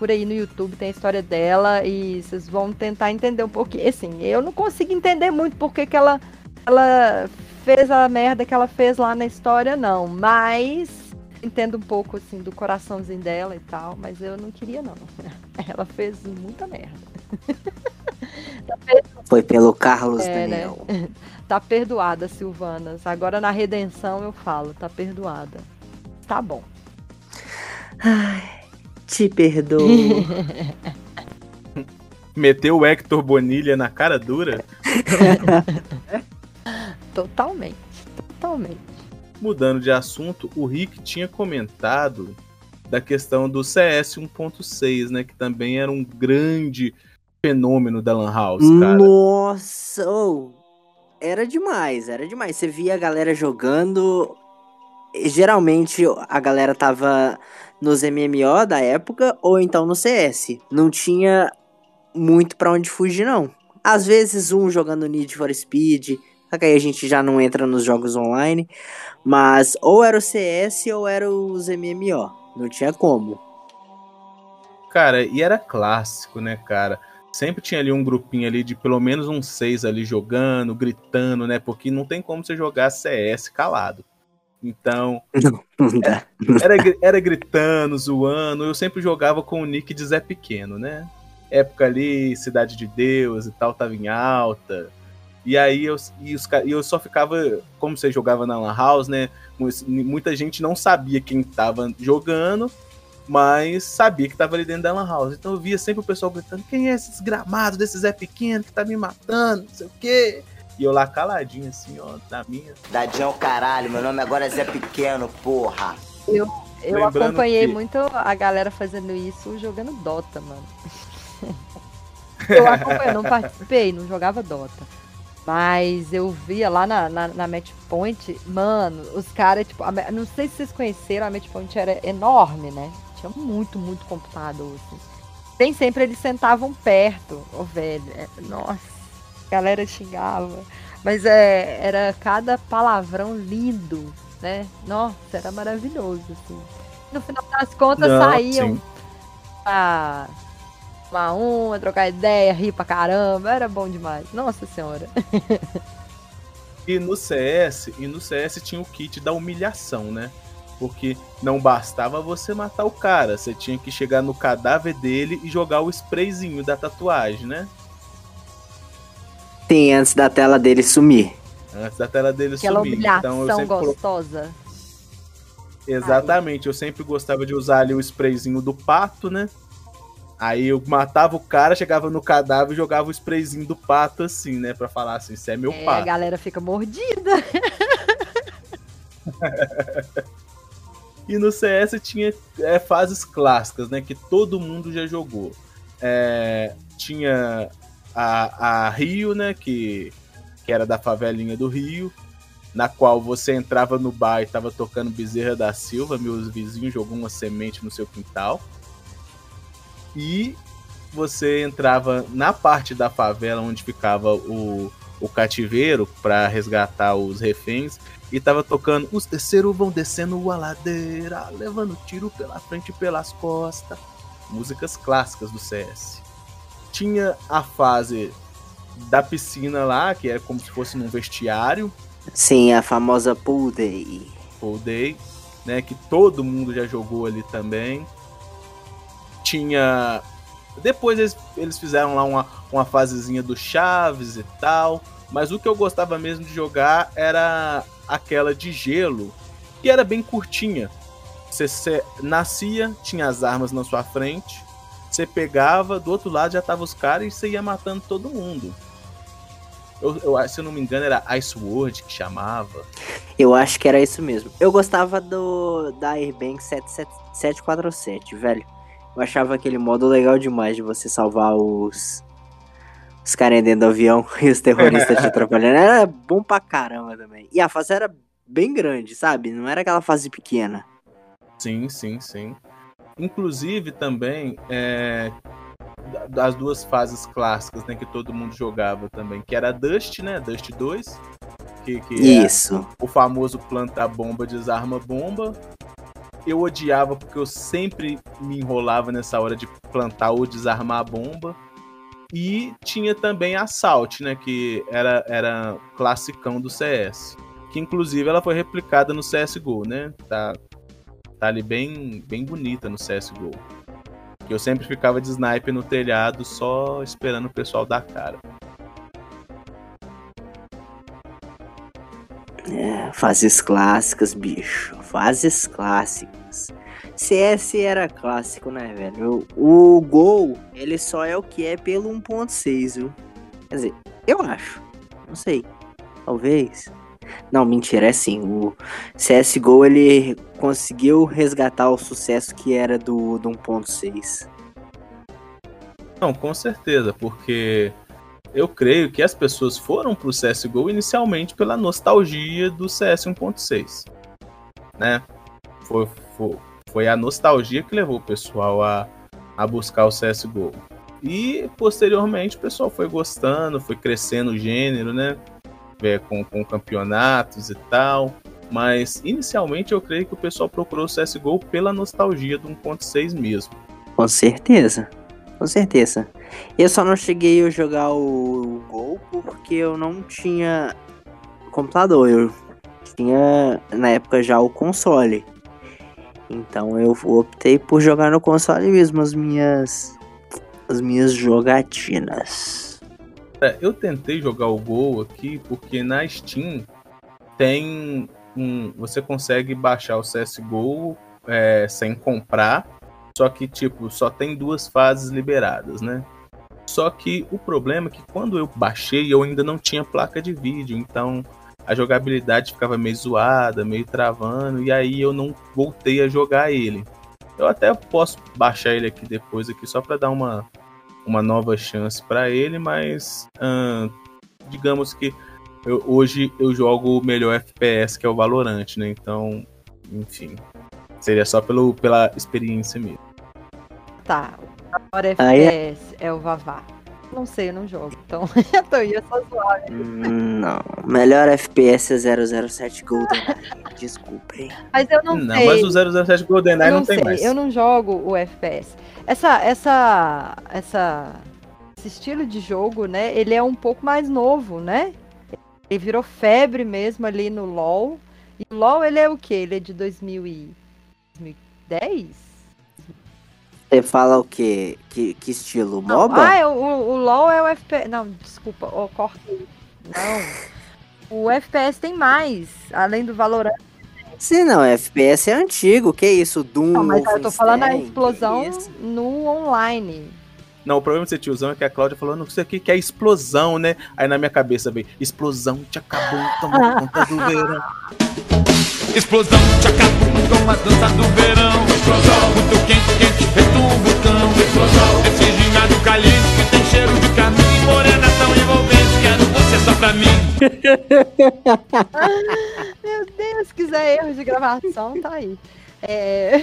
procura aí no YouTube, tem a história dela e vocês vão tentar entender um pouquinho. Assim, eu não consigo entender muito porque que ela, ela fez a merda que ela fez lá na história, não. Mas entendo um pouco assim do coraçãozinho dela e tal, mas eu não queria não. Ela fez muita merda. Foi pelo Carlos É, né? Daniel. Tá perdoada, Silvanas. Agora na redenção eu falo, tá perdoada. Tá bom. Te perdoo. Meteu o Hector Bonilha na cara dura. Totalmente. Totalmente. Mudando de assunto, o Rick tinha comentado da questão do CS 1.6, né? Que também era um grande fenômeno da Lan House, cara. Nossa! oh, Era demais, era demais. Você via a galera jogando. Geralmente a galera tava nos MMO da época ou então no CS. Não tinha muito pra onde fugir, não. Às vezes um jogando Need for Speed, só que aí a gente já não entra nos jogos online. Mas ou era o CS ou era os MMO. Não tinha como. Cara, e era clássico, né, cara? Sempre tinha ali um grupinho ali de pelo menos uns seis ali jogando, gritando, né? Porque não tem como você jogar CS calado. Então, era, era gritando, zoando. Eu sempre jogava com o nick de Zé Pequeno, né? Época ali, Cidade de Deus e tal, tava em alta. E aí eu, e os e eu só ficava, como você jogava na Lan House, né? mu- Muita gente não sabia quem tava jogando, mas sabia que tava ali dentro da Lan House. Então eu via sempre o pessoal gritando: quem é esse desgramado desse Zé Pequeno que tá me matando? Não sei o quê. E eu lá caladinho, assim, ó, na minha. Dadinho é o caralho, meu nome agora é Zé Pequeno, porra. Eu Lembrando acompanhei que- muito a galera fazendo isso jogando Dota, mano. eu acompanhei, não participei, não jogava Dota. Mas eu via lá na, na, na Match Point, mano, os caras, tipo, a não sei se vocês conheceram, a Match Point era enorme, né? Tinha muito, muito computador, assim. Nem sempre eles sentavam perto, ô velho. é- nossa, galera xingava. Mas é, era cada palavrão lindo, né? Nossa, era maravilhoso, assim. No final das contas, Não, saíam sim. pra tomar uma, trocar ideia, rir pra caramba. Era bom demais. Nossa senhora. E no CS, e no CS tinha o kit da humilhação, né? Porque não bastava você matar o cara, você tinha que chegar no cadáver dele e jogar o sprayzinho da tatuagem, né? Tem antes da tela dele sumir. Antes da tela dele Aquela sumir. humilhação Então eu sempre colo- gostosa. Exatamente, eu sempre gostava de usar ali o sprayzinho do pato, né? Aí eu matava o cara, chegava no cadáver e jogava o sprayzinho do pato assim, né? Pra falar assim, isso é meu É, a pato. galera fica mordida. E no CS tinha é, fases clássicas, né? Que todo mundo já jogou. É, tinha a, a Rio, né? Que, que era da favelinha do Rio. Na qual você entrava no bar e tava tocando Bezerra da Silva. Meus vizinhos jogou uma semente no seu quintal. E você entrava na parte da favela onde ficava o, o cativeiro para resgatar os reféns e tava tocando Os terceiros vão descendo a ladeira, levando tiro pela frente e pelas costas. Músicas clássicas do CS. Tinha a fase da piscina lá, que era como se fosse num vestiário, Sim, a famosa Pool Day. Full Day, né? Que todo mundo já jogou ali também. Tinha. Depois eles, eles fizeram lá uma, uma fasezinha do Chaves e tal. Mas o que eu gostava mesmo de jogar era aquela de gelo, que era bem curtinha. Você nascia, tinha as armas na sua frente, você pegava, do outro lado já tava os caras e você ia matando todo mundo. Eu, eu, se eu não me engano, era Ice World que chamava. Eu acho que era isso mesmo. Eu gostava do da Airbank 77 747, velho. Eu achava aquele modo legal demais de você salvar os os caras dentro do avião e os terroristas te atrapalhando. Era bom pra caramba também. E a fase era bem grande, sabe? Não era aquela fase pequena. Sim, sim, sim. Inclusive também é, da- das duas fases clássicas, né, que todo mundo jogava também, que era Dust, né, Dust 2, Que, que é Isso. o famoso planta bomba, desarma bomba. Eu odiava porque eu sempre me enrolava nessa hora de plantar ou desarmar a bomba. E tinha também a Salt, né? Que era, era classicão do CS. Que inclusive ela foi replicada no CSGO, né? Tá, tá ali bem, bem bonita no CSGO. Eu sempre ficava de sniper no telhado só esperando o pessoal dar cara. É, fases clássicas, bicho. Fases clássicas. CS era clássico, né, velho? O, o Gol, ele só é o que é pelo 1.6, viu? Quer dizer, eu acho. Não sei. Talvez. Não, mentira, é sim. O CSGO, ele conseguiu resgatar o sucesso que era do, do 1.6. Não, com certeza, porque eu creio que as pessoas foram pro CSGO inicialmente pela nostalgia do CS 1.6. Né? Foi, foi, foi a nostalgia que levou o pessoal a, a buscar o CSGO. E posteriormente o pessoal foi gostando, foi crescendo o gênero, né? É, com, com campeonatos e tal. Mas inicialmente eu creio que o pessoal procurou o CSGO pela nostalgia do 1.6 mesmo. Com certeza. Com certeza. Eu só não cheguei a jogar o Gol porque eu não tinha computador. Eu tinha na época já o console. Então eu optei por jogar no console mesmo as minhas as minhas jogatinas. É, eu tentei jogar o Gol aqui porque na Steam tem um, você consegue baixar o CS:GO é, sem comprar, só que tipo só tem duas fases liberadas, né? Só que o problema é que quando eu baixei eu ainda não tinha placa de vídeo, então a jogabilidade ficava meio zoada, meio travando, e aí eu não voltei a jogar ele. Eu até posso baixar ele aqui depois aqui só para dar uma, uma nova chance para ele, mas hum, digamos que eu, hoje eu jogo o melhor FPS que é o Valorant, né? Então, enfim, seria só pelo, pela experiência mesmo. Tá. Agora Aí FPS é o Vavá. Não sei, eu não jogo. Então, eu tô ia só zoar. Hum, Não, melhor FPS é 007 GoldenEye. Desculpem. Mas eu não, Não, sei. mas o 007 GoldenEye eu não, não tem sei, mais. eu não jogo o FPS. Essa, essa, essa, esse estilo de jogo, né? Ele é um pouco mais novo, né? Ele virou febre mesmo ali no LoL. E o LoL ele é o quê? Ele é de 2000 e 2010? Você fala o quê? Que, que estilo? Não, MOBA? Ah, é o, o LoL é o FPS. Não, desculpa, ó, corta aí. Não. O FPS tem mais, além do Valorant. Sim, não, FPS é antigo, que isso? Doom, Não, mas eu tô falando a explosão no online. Não, o problema de ser tiozão é que a Cláudia falou, não sei o que, que é explosão, né? Aí na minha cabeça veio, explosão te acabou, tomou conta do verão. Explosão, tchacabum, com a dança do verão. Explosão, muito quente, quente, feito um vulcão. Explosão, esse gingado caliente que tem cheiro de caminho. Morena tão envolvente, quero você só pra mim. Meu Deus, se quiser erro de gravação, tá aí. É...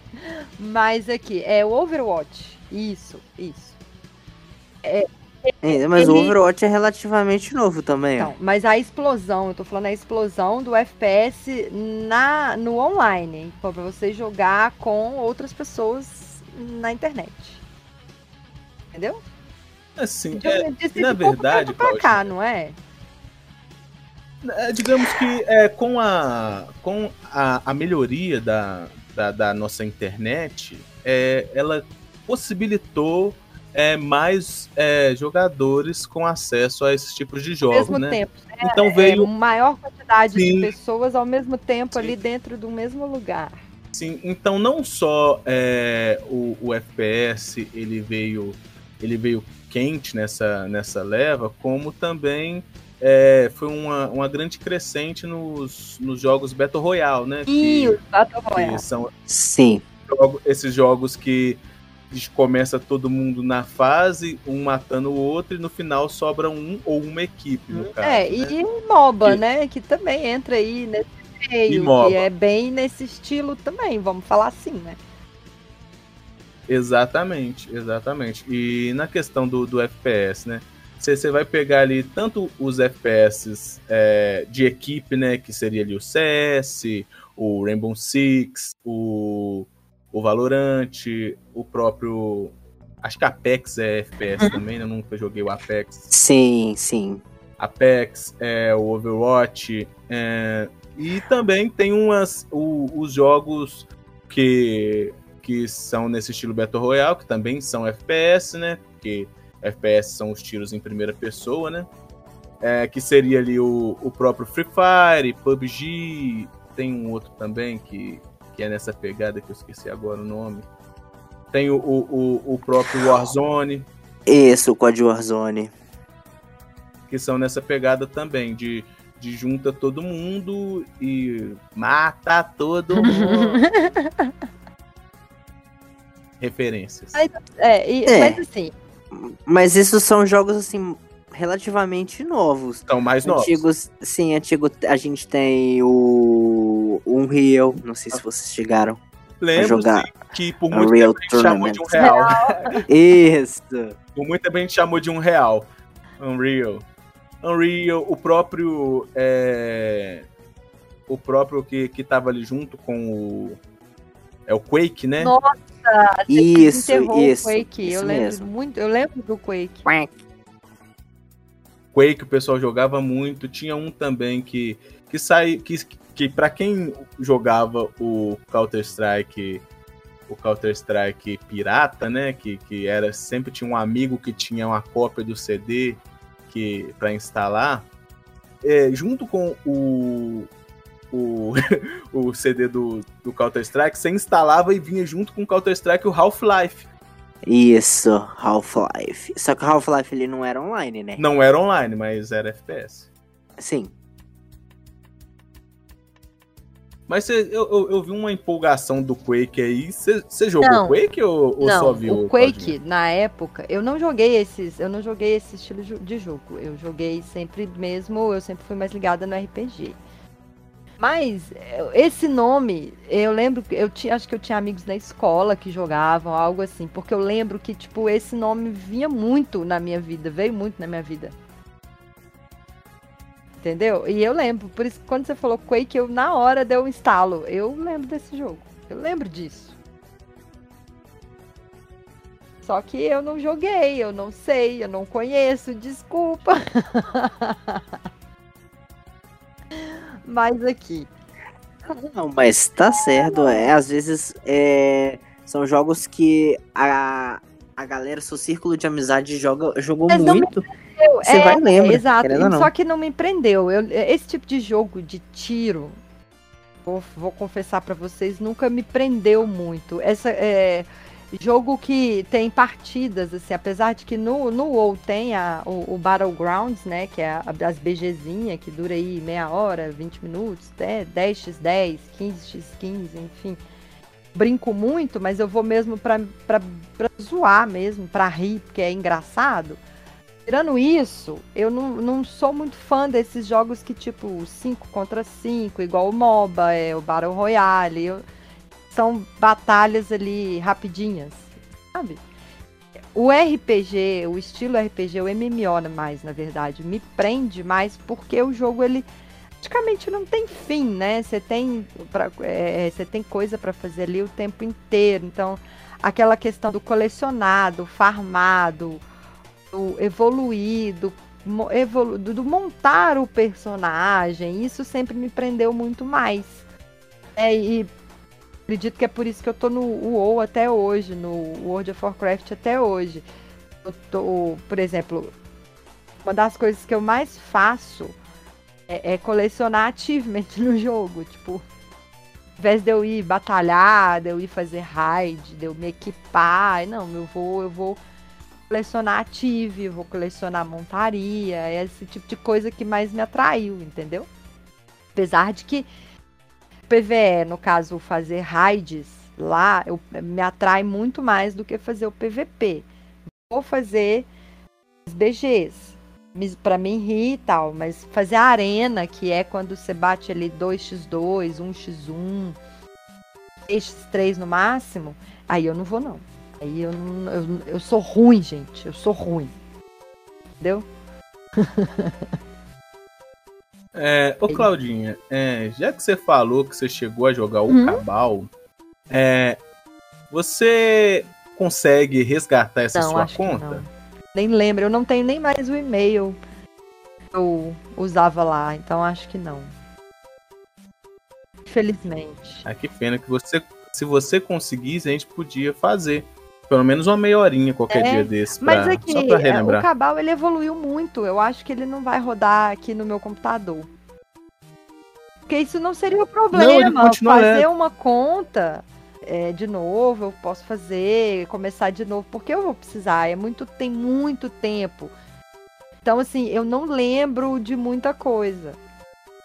Mas aqui, é o Overwatch. Isso, isso. É, mas o Ele- Overwatch é relativamente novo também. Então, mas a explosão, eu tô falando a explosão do FPS na, no online. Pra você jogar com outras pessoas na internet. Entendeu? Assim, De- é, de- de na verdade, pra cá, não é? é, digamos que é, com, a, com a, a melhoria da, da, da nossa internet, é, ela possibilitou é, mais é, jogadores com acesso a esses tipos de Ao jogos, mesmo né? tempo. né? Então É, veio, maior quantidade Sim. de pessoas ao mesmo tempo Sim. ali dentro do mesmo lugar. sim, então não só é, o, o FPS ele veio, ele veio quente nessa, nessa leva, como também é, foi uma, uma grande crescente nos, nos jogos Battle Royale, né? E os Battle que Royale. são Sim. jogo- esses jogos que começa todo mundo na fase, um matando o outro, e no final sobra um ou uma equipe, no caso. É, né? e MOBA, Que- né? Que também entra aí nesse E meio, MOBA. que é bem nesse estilo também, vamos falar assim, né? Exatamente, exatamente. E na questão do, do FPS, né? você vai pegar ali tanto os FPS é, de equipe, né? Que seria ali o CS, o Rainbow Six, o, o Valorant, o próprio. Acho que Apex é FPS também, né? Eu nunca joguei o Apex. Sim, sim. Apex, é, o Overwatch. é, e também tem umas, o- os jogos que, que são nesse estilo Battle Royale, que também são FPS, né? Porque FPS são os tiros em primeira pessoa, né? É, que seria ali o, o próprio Free Fire, PUBG, tem um outro também que, que é nessa pegada que eu esqueci agora o nome. Tem o, o, o- o próprio Warzone, Isso, o COD Warzone. que são nessa pegada também, de, de junta todo mundo e mata todo mundo. Referências. Mas, é, e- É. mas assim, Mas esses são jogos, assim, relativamente novos. São mais novos. Antigos, sim, antigo. A gente tem o Unreal, não sei se vocês chegaram a Lembro jogar. sim, que por muito Unreal tempo a gente chamou de um real. Isso. Por muito tempo a gente chamou de um real. Unreal. Unreal, o próprio. é, O próprio que, que tava ali junto com o. É o Quake, né? nossa, você Isso, isso. o Quake. isso eu lembro mesmo. muito, eu lembro do Quake. Quake o pessoal jogava muito. Tinha um também que que sai que, que para quem jogava o Counter Strike o Counter Strike pirata, né, que, que era sempre tinha um amigo que tinha uma cópia do CD que para instalar, é, junto com o o, o CD do, do Counter Strike, você instalava e vinha junto com o Counter Strike o Half-Life. Isso, Half-Life. Só que o Half-Life ele não era online, né? Não era online, mas era FPS. Sim. Mas cê- eu, eu, eu vi uma empolgação do Quake aí. Você jogou Não. Quake ou, ou não, só viu? o Quake, na época, eu não joguei esses, eu não joguei esse estilo de- jogo. Eu joguei sempre mesmo, eu sempre fui mais ligada no RPG. Mas eh, esse nome, eu lembro que eu tinha, acho que eu tinha amigos na escola que jogavam, algo assim, porque eu lembro que tipo esse nome vinha muito na minha vida, veio muito na minha vida. Entendeu? E eu lembro, por isso que quando você falou Quake, eu na hora deu um instalo. Eu lembro desse jogo. Eu lembro disso. Só que eu não joguei, eu não sei, eu não conheço, desculpa. Mas aqui. Não, mas tá certo. É, às vezes é, são jogos que a, a galera, seu círculo de amizade joga, jogou Mas não muito. Eu- Você vai e lembra, Exato. Só que não me prendeu. Eu- esse tipo de jogo de tiro, vou, vou confessar pra vocês, nunca me prendeu muito. Essa é jogo que tem partidas, assim, apesar de que no, no WoW tem a, o, o Battlegrounds, né? Que é a- as BGzinha, que dura aí meia hora, 20 minutos, até 10x10, 15x15, enfim. Brinco muito, mas eu vou mesmo pra, pra, pra zoar mesmo, pra rir, porque é engraçado. Tirando isso, eu não, não sou muito fã desses jogos que, tipo, 5 contra 5, igual o MOBA, é, o Battle Royale. eu- são batalhas ali rapidinhas, sabe? O RPG, o estilo RPG, o MMO mais, na verdade, me prende mais porque o jogo, ele praticamente não tem fim, né? Você tem, é, você tem coisa para fazer ali o tempo inteiro. Então, aquela questão do colecionado, farmado, do evoluído, evolu do montar o personagem, isso sempre me prendeu muito mais. É, e acredito que é por isso que eu tô no WoW até hoje, no World of Warcraft até hoje. Eu tô, por exemplo, uma das coisas que eu mais faço é, é colecionar achievement no jogo, tipo, ao invés de eu ir batalhar, de eu ir fazer raid, de eu me equipar, não, eu vou, eu vou colecionar ative, vou colecionar montaria, é esse tipo de coisa que mais me atraiu, entendeu? Apesar de que PVE, no caso, fazer raids lá, eu, me atrai muito mais do que fazer o PVP. Vou fazer os BGs, pra mim rir e tal, mas fazer a arena, que é quando você bate ali 2x2, 1x1, 3x3 no máximo, aí eu não vou não. Aí eu, não- eu, eu sou ruim, gente. Eu sou ruim. entendeu? É, ô Claudinha, é, já que você falou que você chegou a jogar o Uhum. Cabal, é, você consegue resgatar essa Não, sua conta? Nem lembro, eu não tenho nem mais o e-mail que eu usava lá, então acho que não. Infelizmente. Ah, que pena que você, se você conseguisse, a gente podia fazer. Pelo menos uma meia horinha qualquer É, dia desse, Mas pra, é que só pra é, o relembrar. Cabal ele evoluiu muito. Eu acho que ele não vai rodar aqui no meu computador. Porque isso não seria o problema. continua fazer lento. uma conta é, de novo, eu posso fazer, começar de novo, porque eu vou precisar. É muito, tem muito tempo. Então, assim, eu não lembro de muita coisa.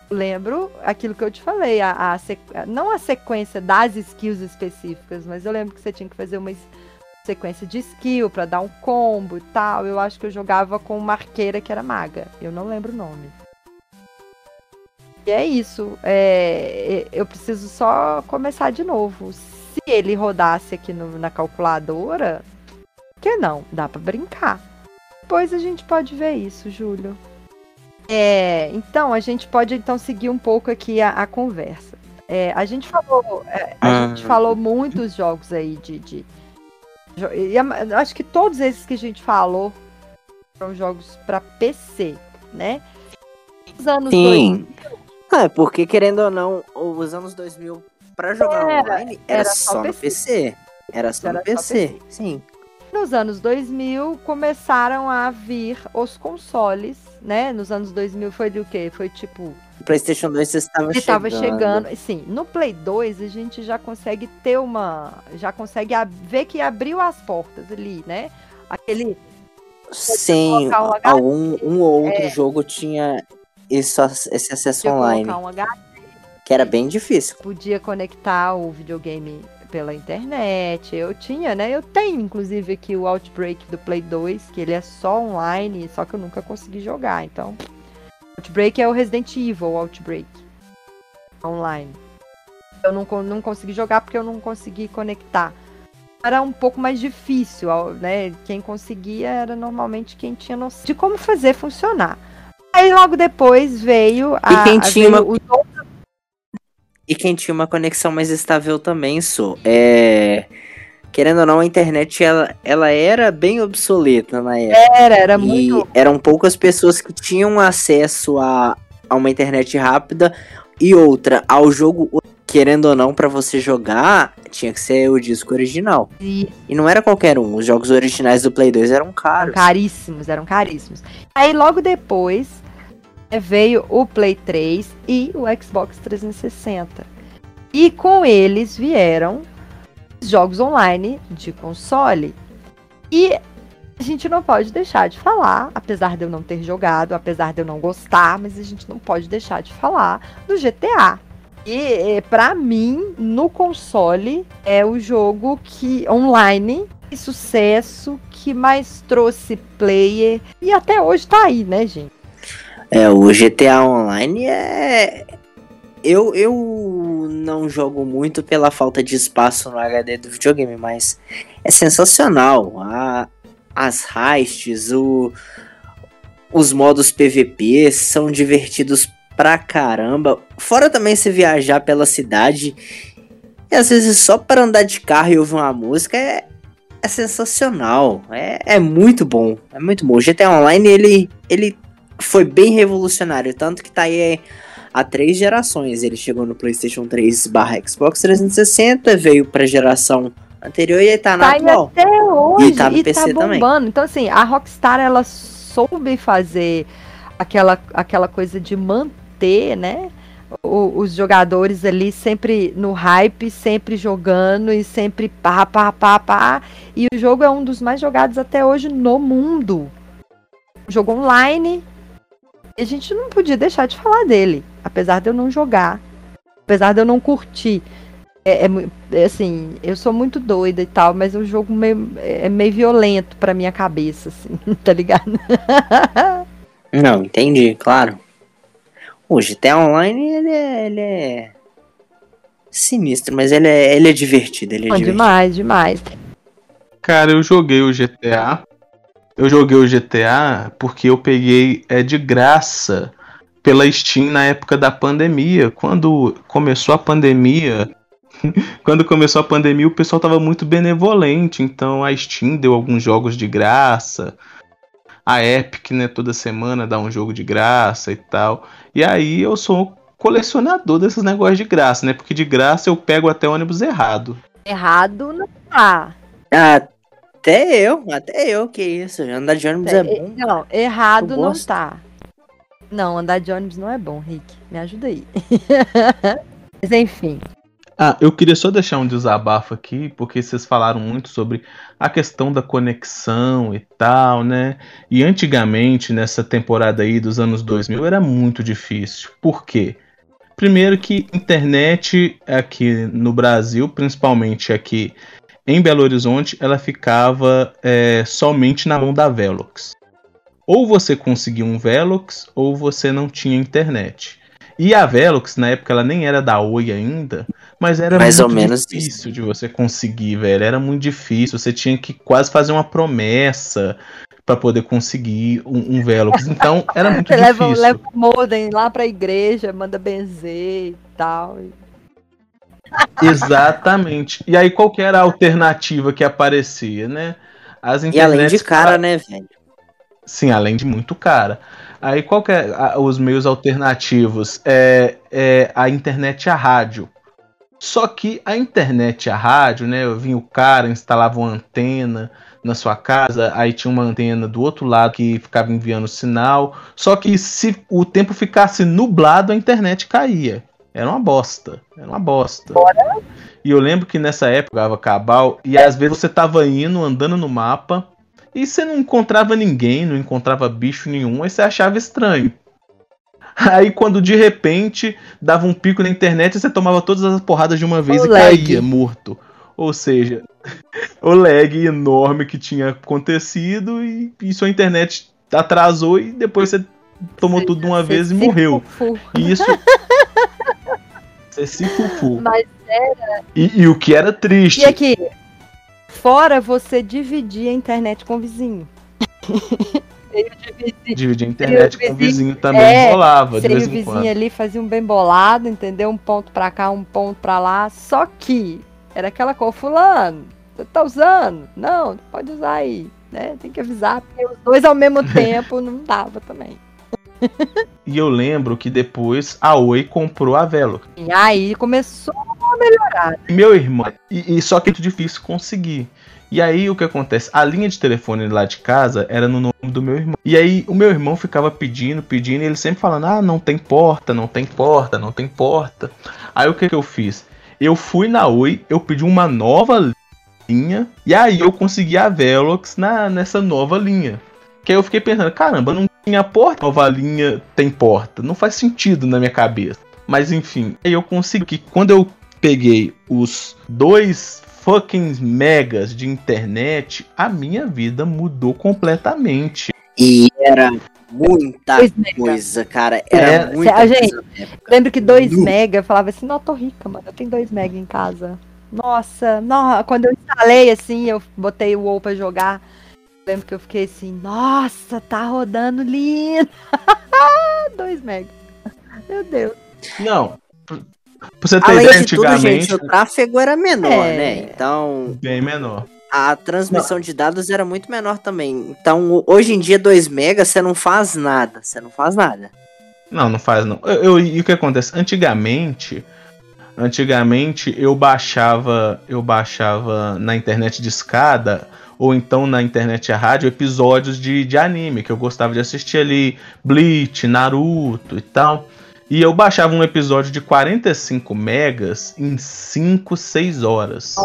Lembro aquilo que eu te falei, a, a não a sequência das skills específicas, mas eu lembro que você tinha que fazer uma sequência de skill pra dar um combo e tal. Eu acho que eu jogava com uma arqueira que era maga. Eu não lembro o nome. E é isso. é, eu preciso só começar de novo. Se ele rodasse aqui no- na calculadora, que não? Dá pra brincar. Depois a gente pode ver isso, Júlio. É, então, a gente pode então seguir um pouco aqui a, a conversa. É, a gente falou, é, a Ah. gente falou muitos jogos aí de, de e acho que todos esses que a gente falou são jogos pra PC, né? Os anos Sim. É, porque querendo ou não, os anos 2000 pra jogar Era, online era, era só, só no PC. PC. Era só Era no só PC. PC. Sim. Nos anos 2000 começaram a vir os consoles, né? Nos anos 2000 foi do quê? Foi tipo PlayStation 2 estava chegando. estava chegando. Sim, no Play 2 a gente já consegue ter uma. Já consegue ver que abriu as portas ali, né? Aquele. Sim, um algum um ou outro É. jogo tinha isso, esse acesso online, um HD, que era bem difícil. podia conectar o videogame pela internet. Eu tinha, né? Eu tenho, inclusive, aqui o Outbreak do Play 2, que ele é só online, só que eu nunca consegui jogar. Então. Outbreak é o Resident Evil Outbreak. Online. Eu não, não consegui jogar porque eu não consegui conectar. Era um pouco mais difícil, né? Quem conseguia era normalmente quem tinha noção de como fazer funcionar. Aí logo depois veio a. quem a- tinha uma- E quem tinha uma conexão mais estável também, sou. É... Querendo ou não, a internet ela, ela era bem obsoleta na época. Era, era e muito. eram poucas pessoas que tinham acesso a, a uma internet rápida e outra ao jogo. Querendo ou não, pra você jogar, tinha que ser o disco original. E E não era qualquer um. Os jogos originais do Play 2 eram caros. caríssimos, eram caríssimos. Aí logo depois é, veio o Play 3 e o Xbox 360. E com eles vieram jogos online de console. E a gente não pode deixar de falar, apesar de eu não ter jogado, apesar de eu não gostar, mas a gente não pode deixar de falar do GTA. E é, pra mim, no console, é o jogo que online de sucesso que mais trouxe player e até hoje tá aí, né, gente? É, o GTA Online é. Eu, eu não jogo muito pela falta de espaço no HD do videogame, mas é sensacional. A, as heists, o, os modos PVP são divertidos pra caramba. Fora também se viajar pela cidade. E às vezes só para andar de carro e ouvir uma música é, é sensacional. É, é muito bom. É muito bom. O GTA Online ele, ele foi bem revolucionário. Tanto que tá aí há três gerações. Ele chegou no PlayStation 3 barra Xbox 360, veio pra geração anterior e tá na Tá atual. até hoje E tá no PC também. bombando. Então, assim, a Rockstar, ela soube fazer aquela, aquela coisa de manter, né? o- os jogadores ali sempre no hype, sempre jogando e sempre pá, pá, pá, pá. E o jogo é um dos mais jogados até hoje no mundo. Jogo online. E a gente não podia deixar de falar dele. Apesar de eu não jogar. Apesar de eu não curtir. É, é é assim, eu sou muito doida e tal, mas o jogo meio, é meio violento pra minha cabeça, assim, tá ligado? Não, entendi, claro. O GTA Online, ele é, ele é sinistro, mas ele é, ele é divertido, ele é divertido. demais, demais. Cara, eu joguei o GTA. Eu joguei o GTA porque eu peguei é de graça pela Steam na época da pandemia. Quando começou a pandemia, quando começou a pandemia, o pessoal tava muito benevolente, então a Steam deu alguns jogos de graça. A Epic, né, toda semana dá um jogo de graça e tal. E aí eu sou colecionador desses negócios de graça, né? Porque de graça eu pego até ônibus errado. Errado não tá. Até eu, até eu, que isso. Andar de ônibus é bom. Não, errado não tá. Não, andar de ônibus não é bom, Rick. Me ajuda aí. Mas enfim. Ah, eu queria só deixar um desabafo aqui, porque vocês falaram muito sobre a questão da conexão e tal, né? E antigamente, nessa temporada aí dos anos 2000, era muito difícil. Por quê? Primeiro que internet aqui no Brasil, principalmente aqui em Belo Horizonte, ela ficava é, somente na mão da Velox. Ou você conseguia um Velox, ou você não tinha internet. E a Velox, na época, ela nem era da Oi ainda, mas era Mais muito ou menos difícil de você conseguir, velho. Era muito difícil. Você tinha que quase fazer uma promessa pra poder conseguir um, um Velox. Então, era muito Você leva, difícil. leva o modem lá pra igreja, manda benzer e tal. Exatamente. E aí, qual que era a alternativa que aparecia, né? As E além de cara, né, velho? Sim, além de muito cara. Aí qual que é a- os meios alternativos? É, é a internet e a rádio. Só que a internet e a rádio, né? Eu vinha o cara, instalava uma antena na sua casa, aí tinha uma antena do outro lado que ficava enviando sinal. Só que se o tempo ficasse nublado, a internet caía. Era uma bosta. Era uma bosta. E eu lembro que nessa época eu cabal e às vezes você tava indo, andando no mapa, e você não encontrava ninguém, não encontrava bicho nenhum, aí você achava estranho. Aí quando de repente dava um pico na internet, você tomava todas as porradas de uma vez O e lag. caía morto. Ou seja, o lag enorme que tinha acontecido e, e sua internet atrasou e depois você tomou tudo de uma vez e morreu. fufu. E isso. Você se fufu. Mas E, e o que era triste. E aqui, fora você dividir a internet com o vizinho. Eu dividi- Dividir a internet com o vizinho- vizinho também é, rolava vez o em quando. vizinho ali fazia um bem bolado, entendeu? Um ponto pra cá, um ponto pra lá. Só que era aquela coisa, fulano, você tá usando? Não, pode usar aí. Né? Tem que avisar, porque os dois ao mesmo tempo não dava também. E eu lembro que depois a Oi comprou a Velo. E aí começou a melhorar. Meu irmão, e, e só que é muito difícil conseguir. E aí o que acontece? A linha de telefone lá de casa era no nome do meu irmão. E aí o meu irmão ficava pedindo, pedindo, e ele sempre falando: ah, não tem porta, não tem porta, não tem porta. Aí o que, que eu fiz? Eu fui na Oi, eu pedi uma nova linha, e aí eu consegui a Velox na, nessa nova linha. Que aí eu fiquei pensando, caramba, não tinha porta, nova linha tem porta. Não faz sentido na minha cabeça. Mas enfim, aí eu consegui que quando eu peguei os dois fucking megas de internet, a minha vida mudou completamente. E era muita Dois mega. coisa, cara. Era É, muita a coisa gente-. Lembro que 2 Nu. mega, eu falava assim, não, tô rica, mano. Eu tenho 2 mega em casa. Nossa, não, quando eu instalei assim, eu botei o WoW pra jogar. Lembro que eu fiquei assim, nossa, tá rodando lindo. 2 mega. Meu Deus. Não, pra você ter Além ideia, de tudo, antigamente, gente, o tráfego era menor, É. né? Então, bem menor. a transmissão de dados era muito menor também. Então, hoje em dia, 2 megas, você não faz nada. Você não faz nada. Não, não faz não. Eu, eu- e o que acontece? Antigamente, antigamente eu baixava, eu baixava na internet de escada ou então na internet a rádio episódios de, de anime que eu gostava de assistir ali, Bleach, Naruto e tal. E eu baixava um episódio de 45 megas em 5, 6 horas.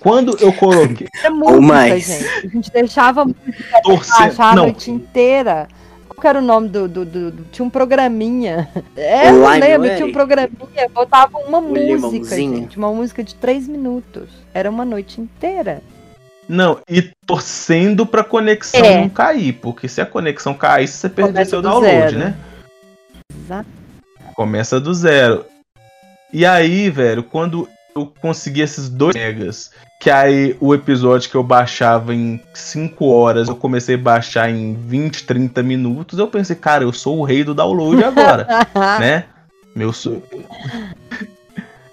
Quando eu coloquei Era música, mais. gente. A gente deixava música torcer, baixar a noite inteira. Qual era o nome do, do, do- do- Tinha um programinha. É, eu O não lembro, tinha um programinha, botava uma música, limãozinho. gente. Uma música de três minutos. Era uma noite inteira. Não, e torcendo pra conexão É. não cair, porque se a conexão caísse, você perdia Começa seu do download, zero. né? Exato. Começa do zero. E aí, velho, quando eu consegui esses 2 megas. Que aí o episódio que eu baixava em 5 horas, eu comecei a baixar em 20, 30 minutos. Eu pensei, cara, eu sou o rei do download agora, né? Meu so...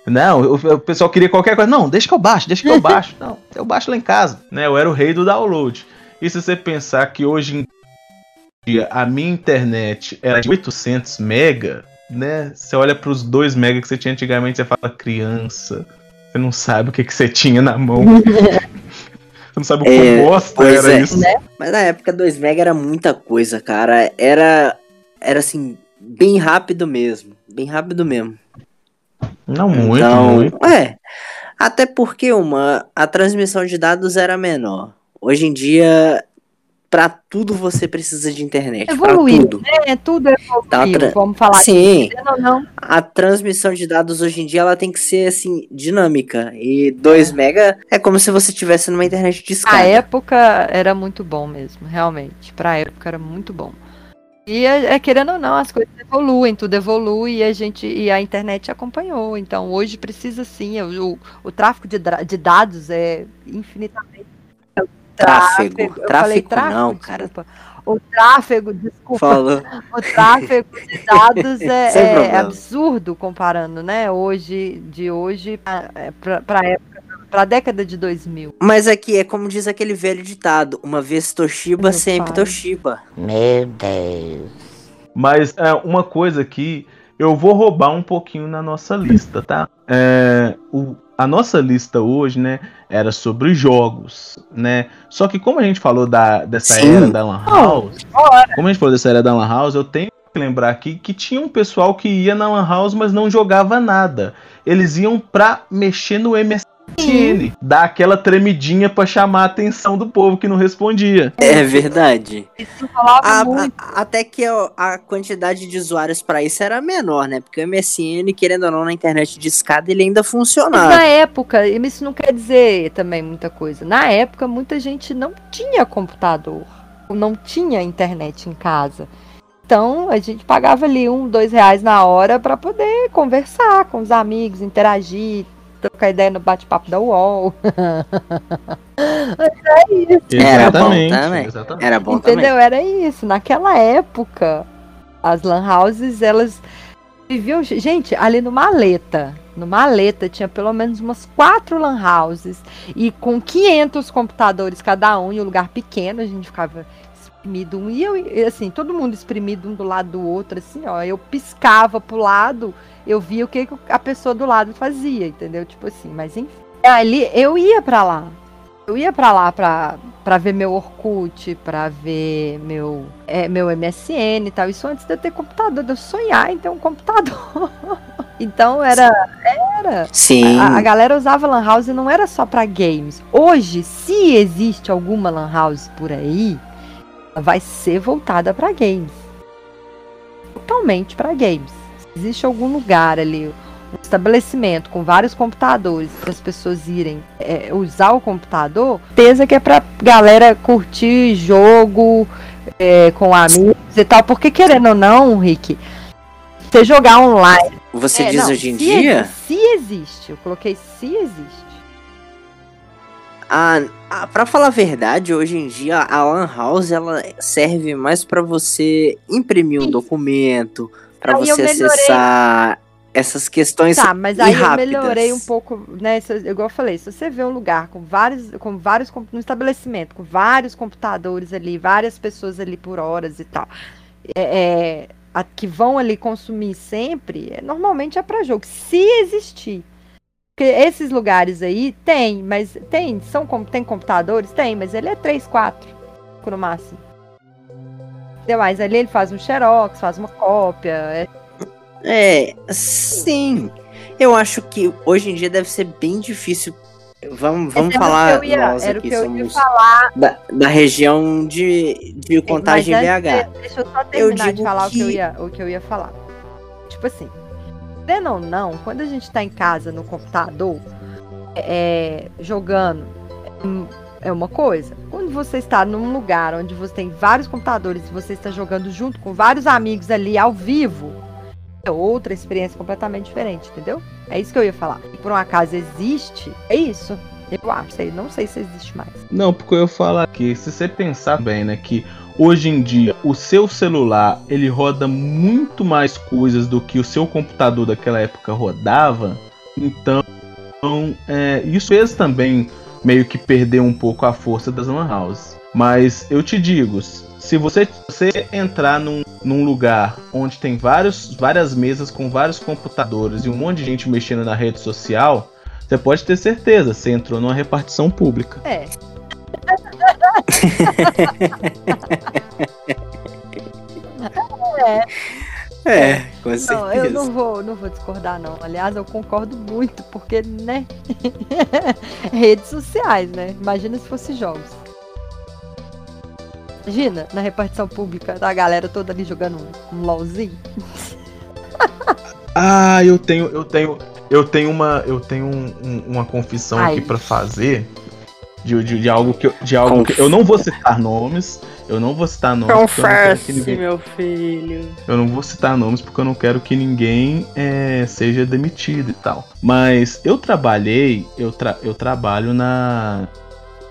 Não, o, o pessoal queria qualquer coisa. Não, deixa que eu baixo, deixa que eu baixo. Não, eu baixo lá em casa, né? Eu era o rei do download. E se você pensar que hoje em dia a minha internet era de 800 mega, né? Você olha para os 2 mega que você tinha antigamente, você fala criança. Você não sabe o que, que você tinha na mão. você não sabe o que É, bosta era é. isso. Mas na época 2 mega era muita coisa, cara. Era. Era assim, bem rápido mesmo. Bem rápido mesmo. Não muito, então, muito. É. Até porque uma, a transmissão de dados era menor. Hoje em dia, pra tudo você precisa de internet. Evoluiu, tudo. né? Tudo evoluiu. Tá tra- Vamos falar Sim. aqui. Querendo ou não, A transmissão de dados hoje em dia ela tem que ser assim dinâmica e É. 2 mega é como se você estivesse numa internet de Na escada. época era muito bom mesmo, realmente. Pra época era muito bom. E é, é, querendo ou não, as coisas evoluem, tudo evolui e a gente e a internet acompanhou. Então hoje precisa sim, o, o, tráfego de, de dados é infinitamente. O Tráfego. eu falei Tráfego tráfego, não, cara. desculpa. O tráfego, desculpa. Falou. O tráfego de dados é, é absurdo comparando, né? Hoje, de hoje pra, é, época, pra década de 2000. Mas aqui é como diz aquele velho ditado: uma vez Toshiba, Meu sempre pai. Toshiba. Meu Deus. Mas é, uma coisa que eu vou roubar um pouquinho na nossa lista, tá? É, o- a nossa lista hoje, né, era sobre jogos, né? Só que como a gente falou da, dessa Sim. era da Lan House, como a gente falou dessa era da Lan House, eu tenho que lembrar aqui que tinha um pessoal que ia na Lan House, mas não jogava nada. Eles iam pra mexer no MSN, dar aquela tremidinha pra chamar a atenção do povo que não respondia. É verdade. Isso falava A- muito. a- até que a, a quantidade de usuários pra isso era menor, né? Porque o MSN, querendo ou não, na internet de escada, ele ainda Mas funcionava. na época, isso não quer dizer também muita coisa. Na época, muita gente não tinha computador, não tinha internet em casa. Então, a gente pagava ali um, dois reais na hora para poder conversar com os amigos, interagir, trocar ideia no bate-papo da UOL. Era bom Exatamente, também. exatamente. Era bom Entendeu? também. Era isso. Naquela época, as lan houses, elas viviam. Gente, ali no Maleta. No Maleta tinha pelo menos umas quatro lan houses. E com 500 computadores cada um, em um lugar pequeno, a gente ficava espremido um. E eu, assim, todo mundo espremido um do lado do outro, assim, ó. Eu piscava pro lado, eu via o que a pessoa do lado fazia, entendeu? Tipo assim, mas enfim. Ali eu ia pra lá. Eu ia pra lá pra, pra ver meu Orkut, pra ver meu, é, meu MSN e tal. Isso antes de eu ter computador, de eu sonhar em ter um computador. então era. era. Sim. A, a galera usava Lan House e não era só pra games. Hoje, se existe alguma Lan House por aí, vai ser voltada pra games. Totalmente pra games. Se existe algum lugar ali, um estabelecimento com vários computadores para as pessoas irem é, usar o computador, certeza que é pra galera curtir jogo é, com amigos e tal. Porque querendo ou não, Rick, você jogar online. Você É, diz não, hoje em dia? exi- Se existe, eu coloquei se existe. Ah, ah, pra falar a verdade, hoje em dia a Lan House ela serve mais pra você imprimir um documento, eu você acessar essas questões Tá, mas aí eu melhorei um pouco, né? se- Igual eu falei, se você vê um lugar com vários, com vários, com- um estabelecimento com vários computadores ali, várias pessoas ali por horas e tal, é, é, a- que vão ali consumir sempre, é, normalmente é pra jogo, se existir. Porque esses lugares aí tem, mas tem, são tem computadores? Tem, mas ele é 3, 4 no máximo. Mas ali ele faz um xerox, faz uma cópia, é É, sim. Eu acho que hoje em dia deve ser bem difícil. Vamos, vamos o falar que eu ia- nós era o aqui que eu ia somos falar. da, da região de, de contagem Mas BH. de- Deixa eu só terminar de digo falar o, que eu que- ia, o que eu ia falar. Tipo assim, vendo ou não, quando a gente tá em casa no computador, é, jogando, é uma coisa. Quando você está num lugar onde você tem vários computadores e você está jogando junto com vários amigos ali ao vivo, É outra experiência completamente diferente, entendeu? É isso que eu ia falar. E por um acaso existe, é isso. Eu acho, não sei se existe mais. Não, porque eu falo aqui, se você pensar bem, né, que hoje em dia o seu celular ele roda muito mais coisas do que o seu computador daquela época rodava, então é, isso fez também meio que perder um pouco a força das lan houses. Mas eu te digo, se você, você entrar num, num lugar onde tem vários, várias mesas com vários computadores e um monte de gente mexendo na rede social, você pode ter certeza, você entrou numa repartição pública. É. é. É, com certeza. Não, eu não vou, não vou discordar, não. Aliás, eu concordo muito, porque, né? Redes sociais, né? Imagina se fosse jogos. Imagina, na repartição pública, a galera toda ali jogando um, um LOLzinho. ah, eu tenho, eu tenho, eu tenho uma, eu tenho um, um, uma confissão Ai. aqui para fazer de, de, de, algo que eu, de algo que eu não vou citar nomes, eu não vou citar nomes. Confesse, ninguém... meu filho. Eu não vou citar nomes porque eu não quero que ninguém é, seja demitido e tal. Mas eu trabalhei, eu, tra eu trabalho na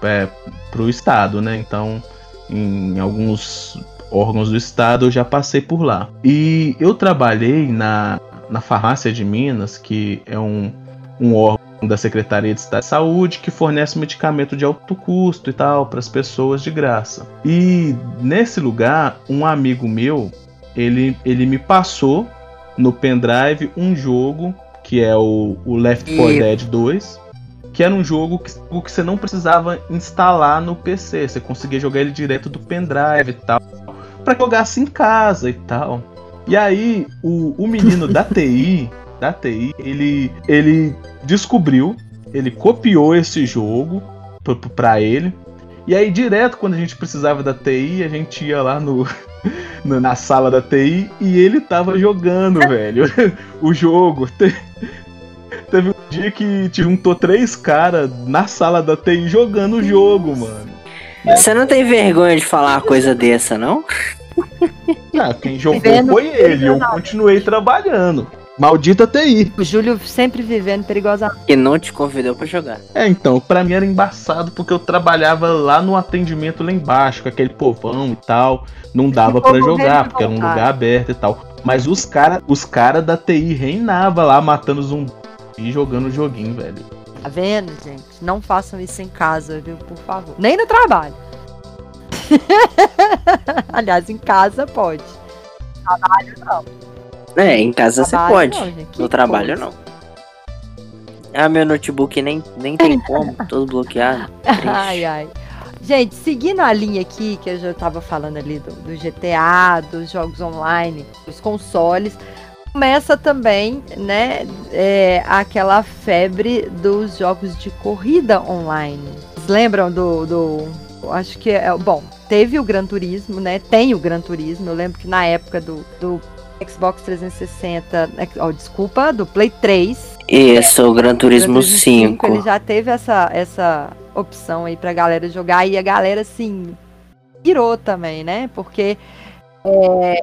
é, pro estado, né? Então, em alguns órgãos do estado eu já passei por lá. E eu trabalhei na, na farmácia de Minas, que é um, um órgão da Secretaria de Estado de Saúde que fornece medicamento de alto custo e tal para as pessoas de graça. E nesse lugar, um amigo meu, ele, ele me passou no pendrive um jogo que é o, o Left 4 e... Dead 2, que era um jogo que, que você não precisava instalar no PC, você conseguia jogar ele direto do pendrive e tal, para jogar assim em casa e tal. E aí, o, o menino da TI, da TI, ele, ele descobriu, ele copiou esse jogo para ele. E aí, direto, quando a gente precisava da TI, a gente ia lá no, na sala da TI e ele tava jogando, velho, o jogo. Teve um dia que te juntou três caras na sala da TI jogando o jogo, mano. Você não tem vergonha de falar uma coisa dessa, não? Ah, quem jogou foi ele, eu continuei trabalhando. Maldita TI. O Júlio sempre vivendo perigosamente. E não te convidou para jogar. É, então, para mim era embaçado porque eu trabalhava lá no atendimento lá embaixo, com aquele povão e tal. Não dava para jogar, porque era um lugar aberto e tal. Mas os caras os cara da TI reinava lá matando zumbi e jogando o joguinho, velho. Tá vendo, gente? Não façam isso em casa, viu? Por favor. Nem no trabalho. Aliás, em casa pode. Trabalho não. É, em casa você pode. No trabalho coisa. não. Ah, meu notebook nem, nem tem como, todo bloqueado. Ai, ai. Gente, seguindo a linha aqui, que eu já tava falando ali do, do GTA, dos jogos online, dos consoles, começa também, né, é, aquela febre dos jogos de corrida online. Vocês lembram do, do acho que é, bom, teve o Gran Turismo, né? Tem o Gran Turismo. Eu lembro que na época do, do Xbox 360, oh, desculpa, do Play 3. Isso, o Gran Turismo, Gran Turismo 5. 5. Ele já teve essa, essa opção aí pra galera jogar e a galera, assim, pirou também, né? Porque. É,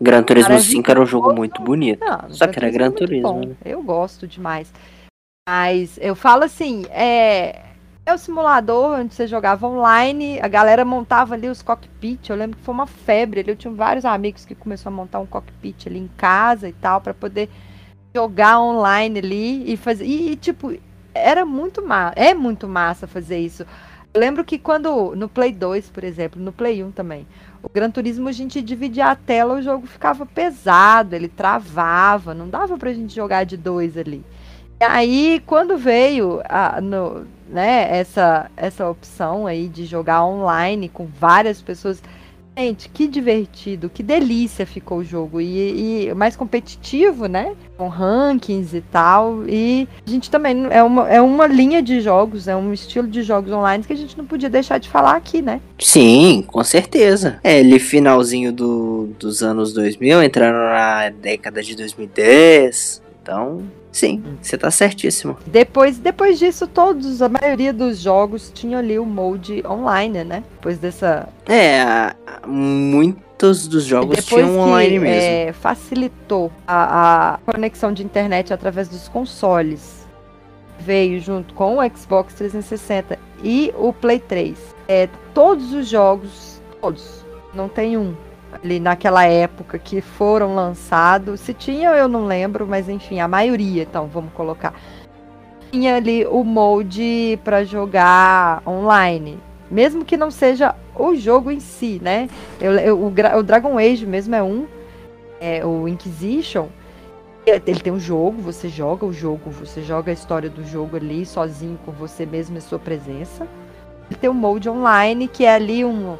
Gran Turismo 5 era um jogo muito bonito. Não, só que era Gran Turismo. Né? Eu gosto demais. Mas eu falo assim, é, é o simulador onde você jogava online, a galera montava ali os cockpit. Eu lembro que foi uma febre ali. Eu tinha vários amigos que começaram a montar um cockpit ali em casa e tal, para poder jogar online ali e fazer. E, tipo, era muito massa. É muito massa fazer isso. Eu lembro que quando. No Play 2, por exemplo, no Play 1 também. O Gran Turismo a gente dividia a tela, o jogo ficava pesado, ele travava, não dava pra gente jogar de dois ali. E aí, quando veio a, no, né, essa, essa opção aí de jogar online com várias pessoas. Gente, que divertido, que delícia ficou o jogo. E, e mais competitivo, né? Com rankings e tal. E a gente também é uma, é uma linha de jogos, é um estilo de jogos online que a gente não podia deixar de falar aqui, né? Sim, com certeza. É, ele finalzinho do, dos anos 2000, entrando na década de 2010. Então, Sim, você tá certíssimo. Depois, depois disso, todos, a maioria dos jogos tinha ali o mode online, né? Depois dessa. É, muito, muitos dos jogos Depois tinham online que mesmo. é, facilitou a, a conexão de internet através dos consoles, veio junto com o Xbox 360 e o Play 3. É, todos os jogos, todos, não tem um ali naquela época que foram lançados. Se tinha, eu não lembro, mas enfim, a maioria, então vamos colocar. Tinha ali o mode para jogar online, mesmo que não seja o jogo em si, né? Eu, eu- o, o Dragon Age mesmo é um, é o Inquisition. Ele tem um jogo, você joga o jogo, você joga a história do jogo ali sozinho com você mesmo em sua presença. Ele tem um mode online que é ali um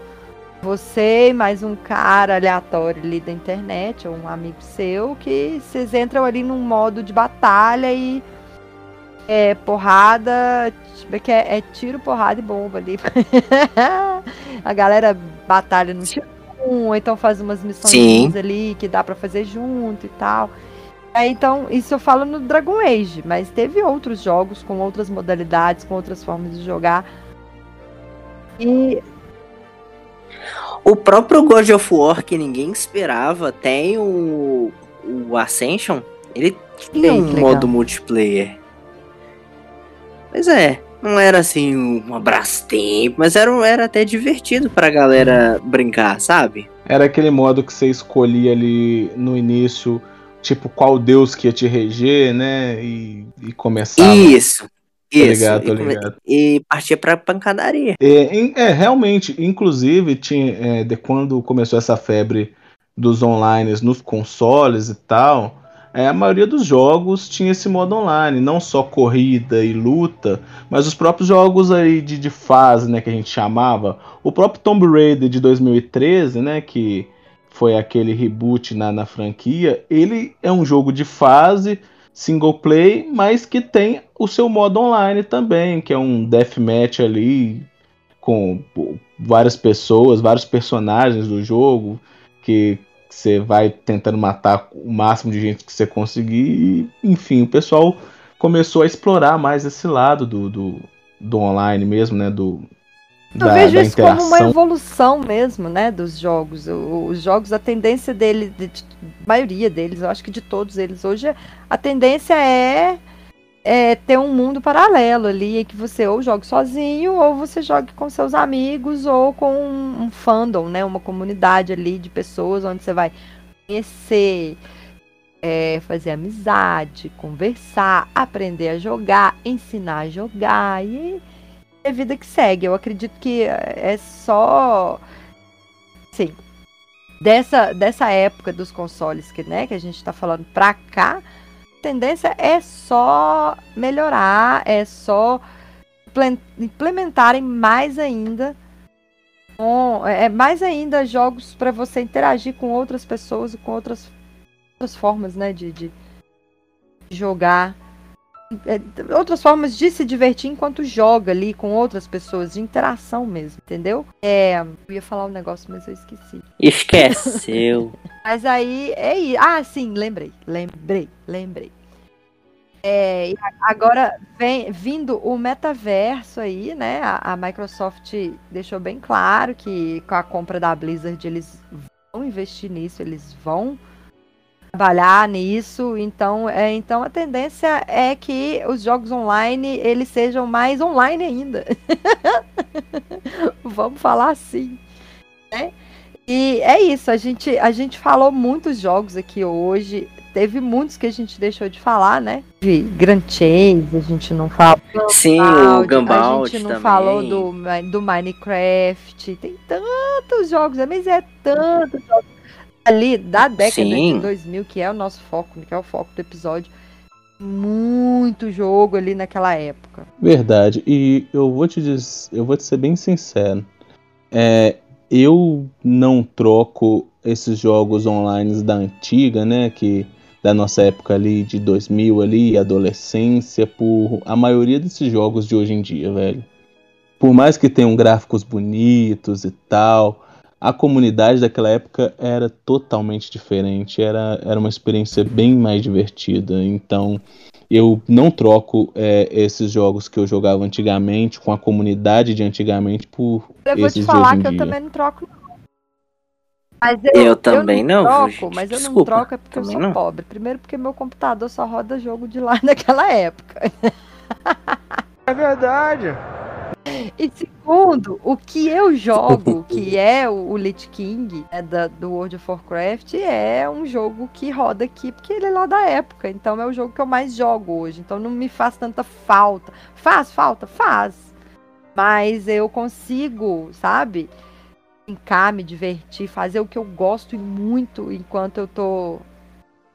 você e mais um cara aleatório ali da internet, ou um amigo seu, que vocês entram ali num modo de batalha e é porrada, tipo, que é, é tiro, porrada e bomba ali. a galera batalha no tiro, ou então faz umas missões ali que dá pra fazer junto e tal. É, então, isso eu falo no Dragon Age, mas teve outros jogos com outras modalidades, com outras formas de jogar. E O próprio God of War, que ninguém esperava, tem o, o Ascension, ele tinha um legal. modo multiplayer. Mas é, não era assim um abraço tempo, mas era, era até divertido pra galera brincar, sabe? Era aquele modo que você escolhia ali no início, tipo, qual deus que ia te reger, né? E, e começava. Isso, isso. ligado, tô e, come- ligado. e partia pra pancadaria. É, é, realmente, inclusive, tinha, é, de quando começou essa febre dos online nos consoles e tal, é, a maioria dos jogos tinha esse modo online, não só corrida e luta, mas os próprios jogos aí de, de fase, né, que a gente chamava. O próprio Tomb Raider de 2013, né, que foi aquele reboot na, na franquia, ele é um jogo de fase, single play, mas que tem o seu modo online também, que é um deathmatch ali com várias pessoas, vários personagens do jogo que você vai tentando matar o máximo de gente que você conseguir. Enfim, o pessoal começou a explorar mais esse lado do, do, do online mesmo, né? Do, Eu da, vejo da isso como uma interação. evolução mesmo, né, dos jogos. O- Os jogos, a tendência dele, de, de- maioria deles, eu acho que de todos eles hoje, a tendência é, é ter um mundo paralelo ali, em que você ou jogue sozinho, ou você jogue com seus amigos, ou com um, um fandom, né, uma comunidade ali de pessoas onde você vai conhecer, é, fazer amizade, conversar, aprender a jogar, ensinar a jogar e é vida que segue. Eu acredito que é só. Sim. Dessa, dessa época dos consoles que, né, que a gente tá falando pra cá, a tendência é só melhorar, é só implementarem mais ainda. com- é mais ainda jogos para você interagir com outras pessoas e com outras, outras formas, né, de, de jogar outras formas de se divertir enquanto joga ali com outras pessoas, de interação mesmo, entendeu? É, eu ia falar um negócio, mas eu esqueci. Esqueceu. Mas aí, é isso. Ah, sim, lembrei, lembrei, lembrei. É, agora vem vindo o metaverso aí, né? A, a Microsoft deixou bem claro que com a compra da Blizzard eles vão investir nisso, eles vão trabalhar nisso. Então, é, então a tendência é que os jogos online eles sejam mais online ainda. Vamos falar assim, né? E é isso, a gente, a gente falou muitos jogos aqui hoje. Teve muitos que a gente deixou de falar, né? De Grand Chase, a gente não falou. Sim, o A Gambald gente não também. falou do, do Minecraft. Tem tantos jogos, mas é tantos jogos. Ali, da década Sim. de 2000, que é o nosso foco, que é o foco do episódio. Muito jogo ali naquela época. Verdade. E eu vou te dizer, eu vou te ser bem sincero. É, eu não troco esses jogos online da antiga, né, que da nossa época ali de 2000 ali, adolescência, por a maioria desses jogos de hoje em dia, velho. Por mais que tenham gráficos bonitos e tal, a comunidade daquela época era totalmente diferente, era, era uma experiência bem mais divertida. Então, eu não troco é, esses jogos que eu jogava antigamente com a comunidade de antigamente por Eu vou esses te de falar hoje em que eu dia. também não troco, não. Mas Eu também não, troco, gente, mas eu não troco é porque eu sou não. pobre. Primeiro porque meu computador só roda jogo de lá naquela época. É verdade. E segundo, o que eu jogo, que é o, o Lich King né, da- do World of Warcraft, é um jogo que roda aqui, porque ele é lá da época. Então é o jogo que eu mais jogo hoje. Então não me faz tanta falta. Faz falta? Faz. Mas eu consigo, sabe? Brincar, me divertir, fazer o que eu gosto e muito enquanto eu tô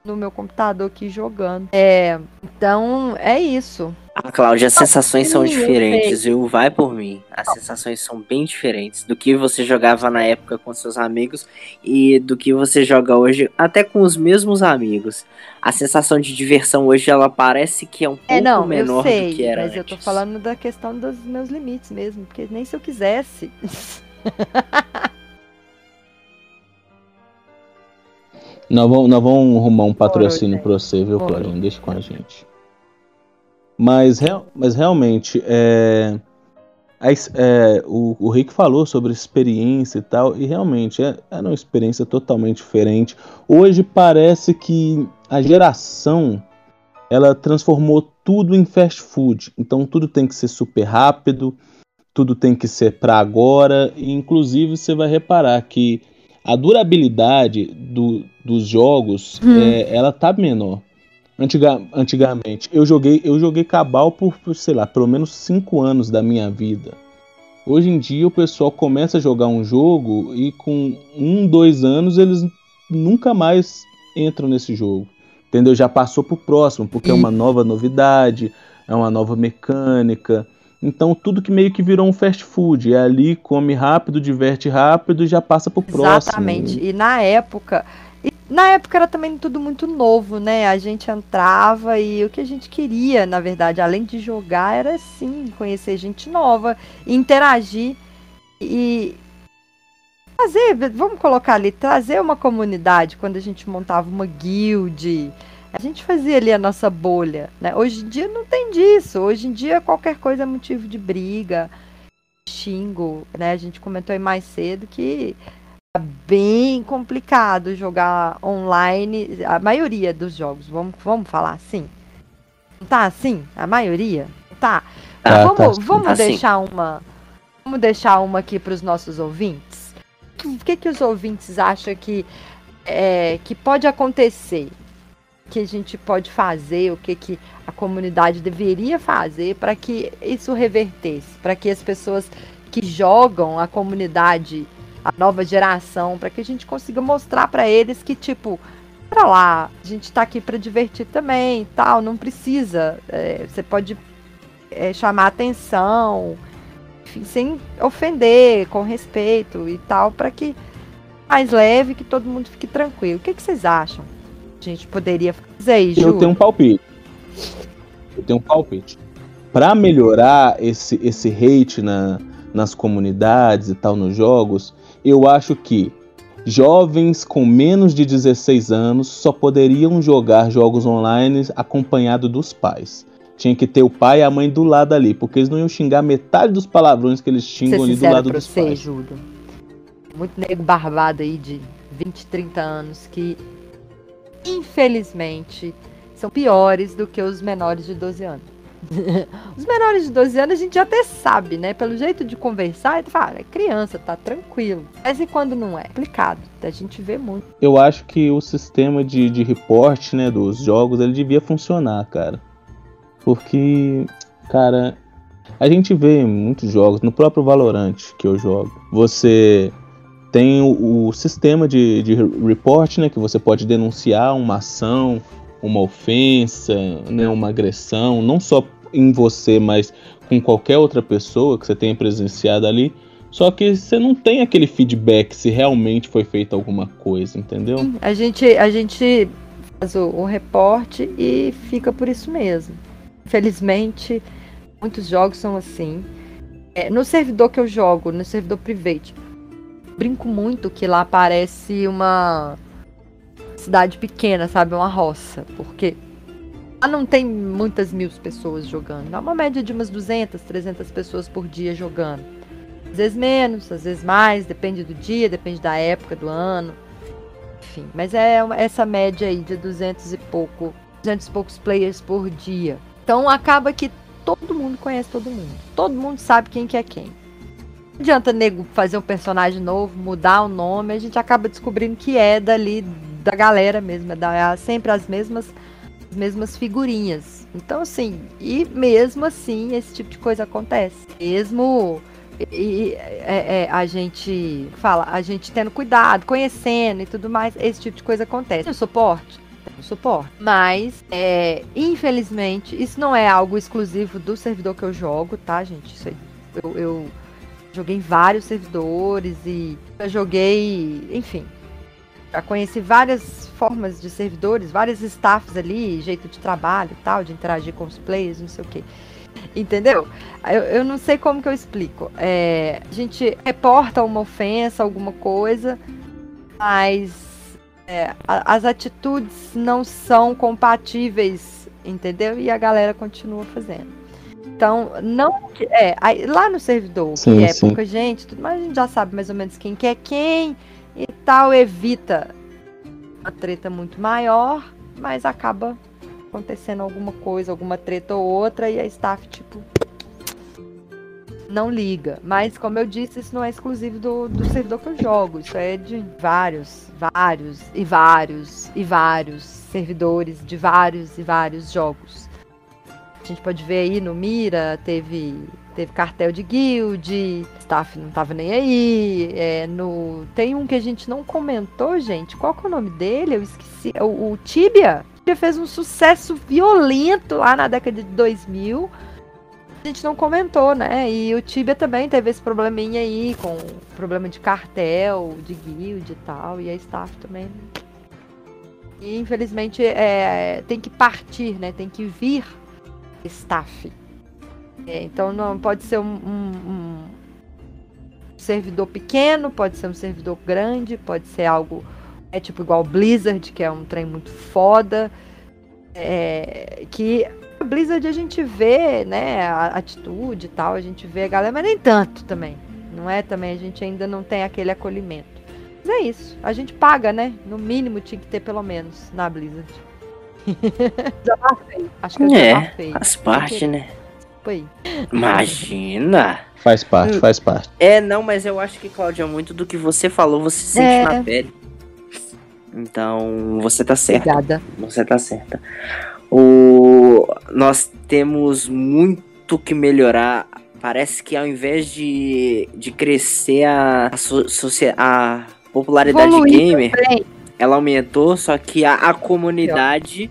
no meu computador aqui jogando. É, então é isso. Ah, Cláudia, as sensações são diferentes, viu? Vai por mim. As sensações são bem diferentes do que você jogava na época com seus amigos e do que você joga hoje, até com os mesmos amigos. A sensação de diversão hoje, ela parece que é um pouco É, não, eu menor sei, do que era mas eu tô antes. falando da questão dos meus limites mesmo, porque nem se eu quisesse. Nós vamos, nós vamos arrumar um patrocínio pra você, viu. Claudinho? Deixa com a gente. Mas, real- mas realmente, é, é, o, o Rick falou sobre experiência e tal, e realmente é, era uma experiência totalmente diferente. Hoje parece que a geração ela transformou tudo em fast food. Então tudo tem que ser super rápido, tudo tem que ser para agora, e inclusive você vai reparar que a durabilidade do- dos jogos é, ela tá menor. Antiga- antigamente, eu joguei, eu joguei Cabal por, por, sei lá, pelo menos 5 anos da minha vida. Hoje em dia o pessoal começa a jogar um jogo e com um, dois anos eles nunca mais entram nesse jogo. Entendeu? Já passou pro próximo, porque é uma nova novidade, é uma nova mecânica. Então tudo que meio que virou um fast food. É ali, come rápido, diverte rápido e já passa pro próximo. Exatamente. E na época. e na época era também tudo muito novo, né? A gente entrava e o que a gente queria, na verdade, além de jogar, era sim conhecer gente nova, interagir e trazer, vamos colocar ali, trazer uma comunidade quando a gente montava uma guild. A gente fazia ali a nossa bolha, né? Hoje em dia não tem disso. Hoje em dia qualquer coisa é motivo de briga, xingo, né? A gente comentou aí mais cedo que é bem complicado jogar online, a maioria dos jogos, vamos, vamos falar assim. Não tá assim? A maioria? Tá. Tá, vamos tá assim. vamos Tá sim. deixar uma vamos deixar uma aqui para os nossos ouvintes. O que, que os ouvintes acham que é, que pode acontecer? Que a gente pode fazer? O que, que a comunidade deveria fazer para que isso revertesse? Para que as pessoas que jogam a comunidade, a nova geração, para que a gente consiga mostrar para eles que, tipo, para lá, a gente tá aqui para divertir também e tal, não precisa. é, você pode é, chamar atenção, enfim, sem ofender, com respeito e tal, para que mais leve, que todo mundo fique tranquilo. O que, que vocês acham? A gente poderia fazer aí, Ju? Eu tenho um palpite. Eu tenho um palpite. Pra melhorar esse, esse hate na, nas comunidades e tal, nos jogos, eu acho que jovens com menos de 16 anos só poderiam jogar jogos online acompanhado dos pais. Tinha que ter o pai e a mãe do lado ali, porque eles não iam xingar metade dos palavrões que eles ser xingam ali do lado pra dos você, pais. Júlio. Muito nego barbado aí de 20, 30 anos que, infelizmente, são piores do que os menores de 12 anos. os menores de 12 anos a gente já até sabe, né? Pelo jeito de conversar, fala, "Ah, é criança, tá tranquilo. Mas e quando não é? Complicado. A gente vê muito. Eu acho que o sistema de, de report, né, dos jogos, ele devia funcionar, cara. Porque, cara, a gente vê muitos jogos, no próprio Valorant que eu jogo, você tem o, o sistema de, de report, né, que você pode denunciar uma ação, uma ofensa, né, uma agressão, não só em você, mas com qualquer outra pessoa que você tenha presenciado ali. Só que você não tem aquele feedback se realmente foi feita alguma coisa, entendeu? A gente, a gente faz o, o reporte e fica por isso mesmo. Infelizmente, muitos jogos são assim. É, no servidor que eu jogo, no servidor private, brinco muito que lá parece uma cidade pequena, sabe? Uma roça. Porque lá não tem muitas mil pessoas jogando. Dá uma média de umas 200, 300 pessoas por dia jogando. Às vezes menos, às vezes mais, depende do dia, depende da época do ano. Enfim, mas é essa média aí de 200 e pouco, 200 e poucos players por dia. Então acaba que todo mundo conhece todo mundo. Todo mundo sabe quem que é quem. Adianta nego fazer um personagem novo, mudar o nome, a gente acaba descobrindo que é dali da galera mesmo, é da- sempre as mesmas as mesmas figurinhas. Então assim, e mesmo assim esse tipo de coisa acontece. Mesmo e, é, é, a gente fala, a gente tendo cuidado, conhecendo e tudo mais, esse tipo de coisa acontece. Tem suporte? Tem suporte. Mas, é, infelizmente, isso não é algo exclusivo do servidor que eu jogo, tá, gente? Isso aí, eu, eu joguei em vários servidores e joguei, enfim. Já conheci várias formas de servidores, vários staffs ali, jeito de trabalho e tal, de interagir com os players, não sei o quê. Entendeu? Eu, eu não sei como que eu explico. É, a gente reporta uma ofensa, alguma coisa, mas é, a- as atitudes não são compatíveis, entendeu? E a galera continua fazendo. Então, não. É, aí, lá no servidor, Sim, que é sim. pouca gente, tudo mais, a gente já sabe mais ou menos quem que é quem e tal, evita uma treta muito maior, mas acaba acontecendo alguma coisa, alguma treta ou outra, e a staff, tipo, não liga. Mas, como eu disse, isso não é exclusivo do, do servidor que eu jogo. Isso é de vários, vários e vários e vários servidores de vários e vários jogos. A gente pode ver aí no Mira, teve, teve cartel de guild, staff não tava nem aí. é, no, tem um que a gente não comentou, gente. Qual que é o nome dele? Eu esqueci. O, o Tibia. Tibia fez um sucesso violento lá na década de 2000 a gente não comentou, né? E o Tibia também teve esse probleminha aí, com problema de cartel, de guild e tal, e a staff também. E infelizmente é, tem que partir, né? Tem que vir staff. É, então não pode ser um, um- um servidor pequeno, pode ser um servidor grande, pode ser algo é tipo igual Blizzard, que é um trem muito foda. É, que a Blizzard a gente vê, né, a atitude e tal, a gente vê a galera, mas nem tanto também. Não é também, a gente ainda não tem aquele acolhimento. Mas é isso, a gente paga, né? No mínimo tinha que ter pelo menos na Blizzard. Desabafei. Acho que eu É, faz parte, né? Foi. Imagina! Faz parte, faz parte. É, não, mas eu acho que, Cláudia, muito do que você falou, você sente É. na pele. Então, você tá certa. Obrigada. Você tá certa. O... Nós temos muito que melhorar. Parece que ao invés de, de crescer a, a, a popularidade Evoluir gamer, também. Ela aumentou, só que a, a comunidade.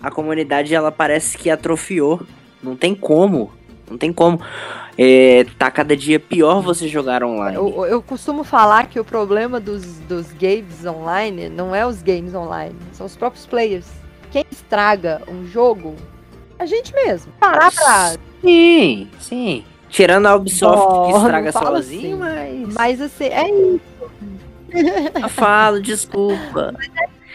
A comunidade ela parece que atrofiou. Não tem como. Não tem como. É, tá cada dia pior você jogar online. Eu, eu costumo falar que o problema dos, dos games online não é os games online, são os próprios players. Quem estraga um jogo, a gente mesmo. Parar pra. Sim, sim. Tirando a Ubisoft Dó, que estraga sozinho, assim. mas. Mas assim, é isso. Falo, desculpa.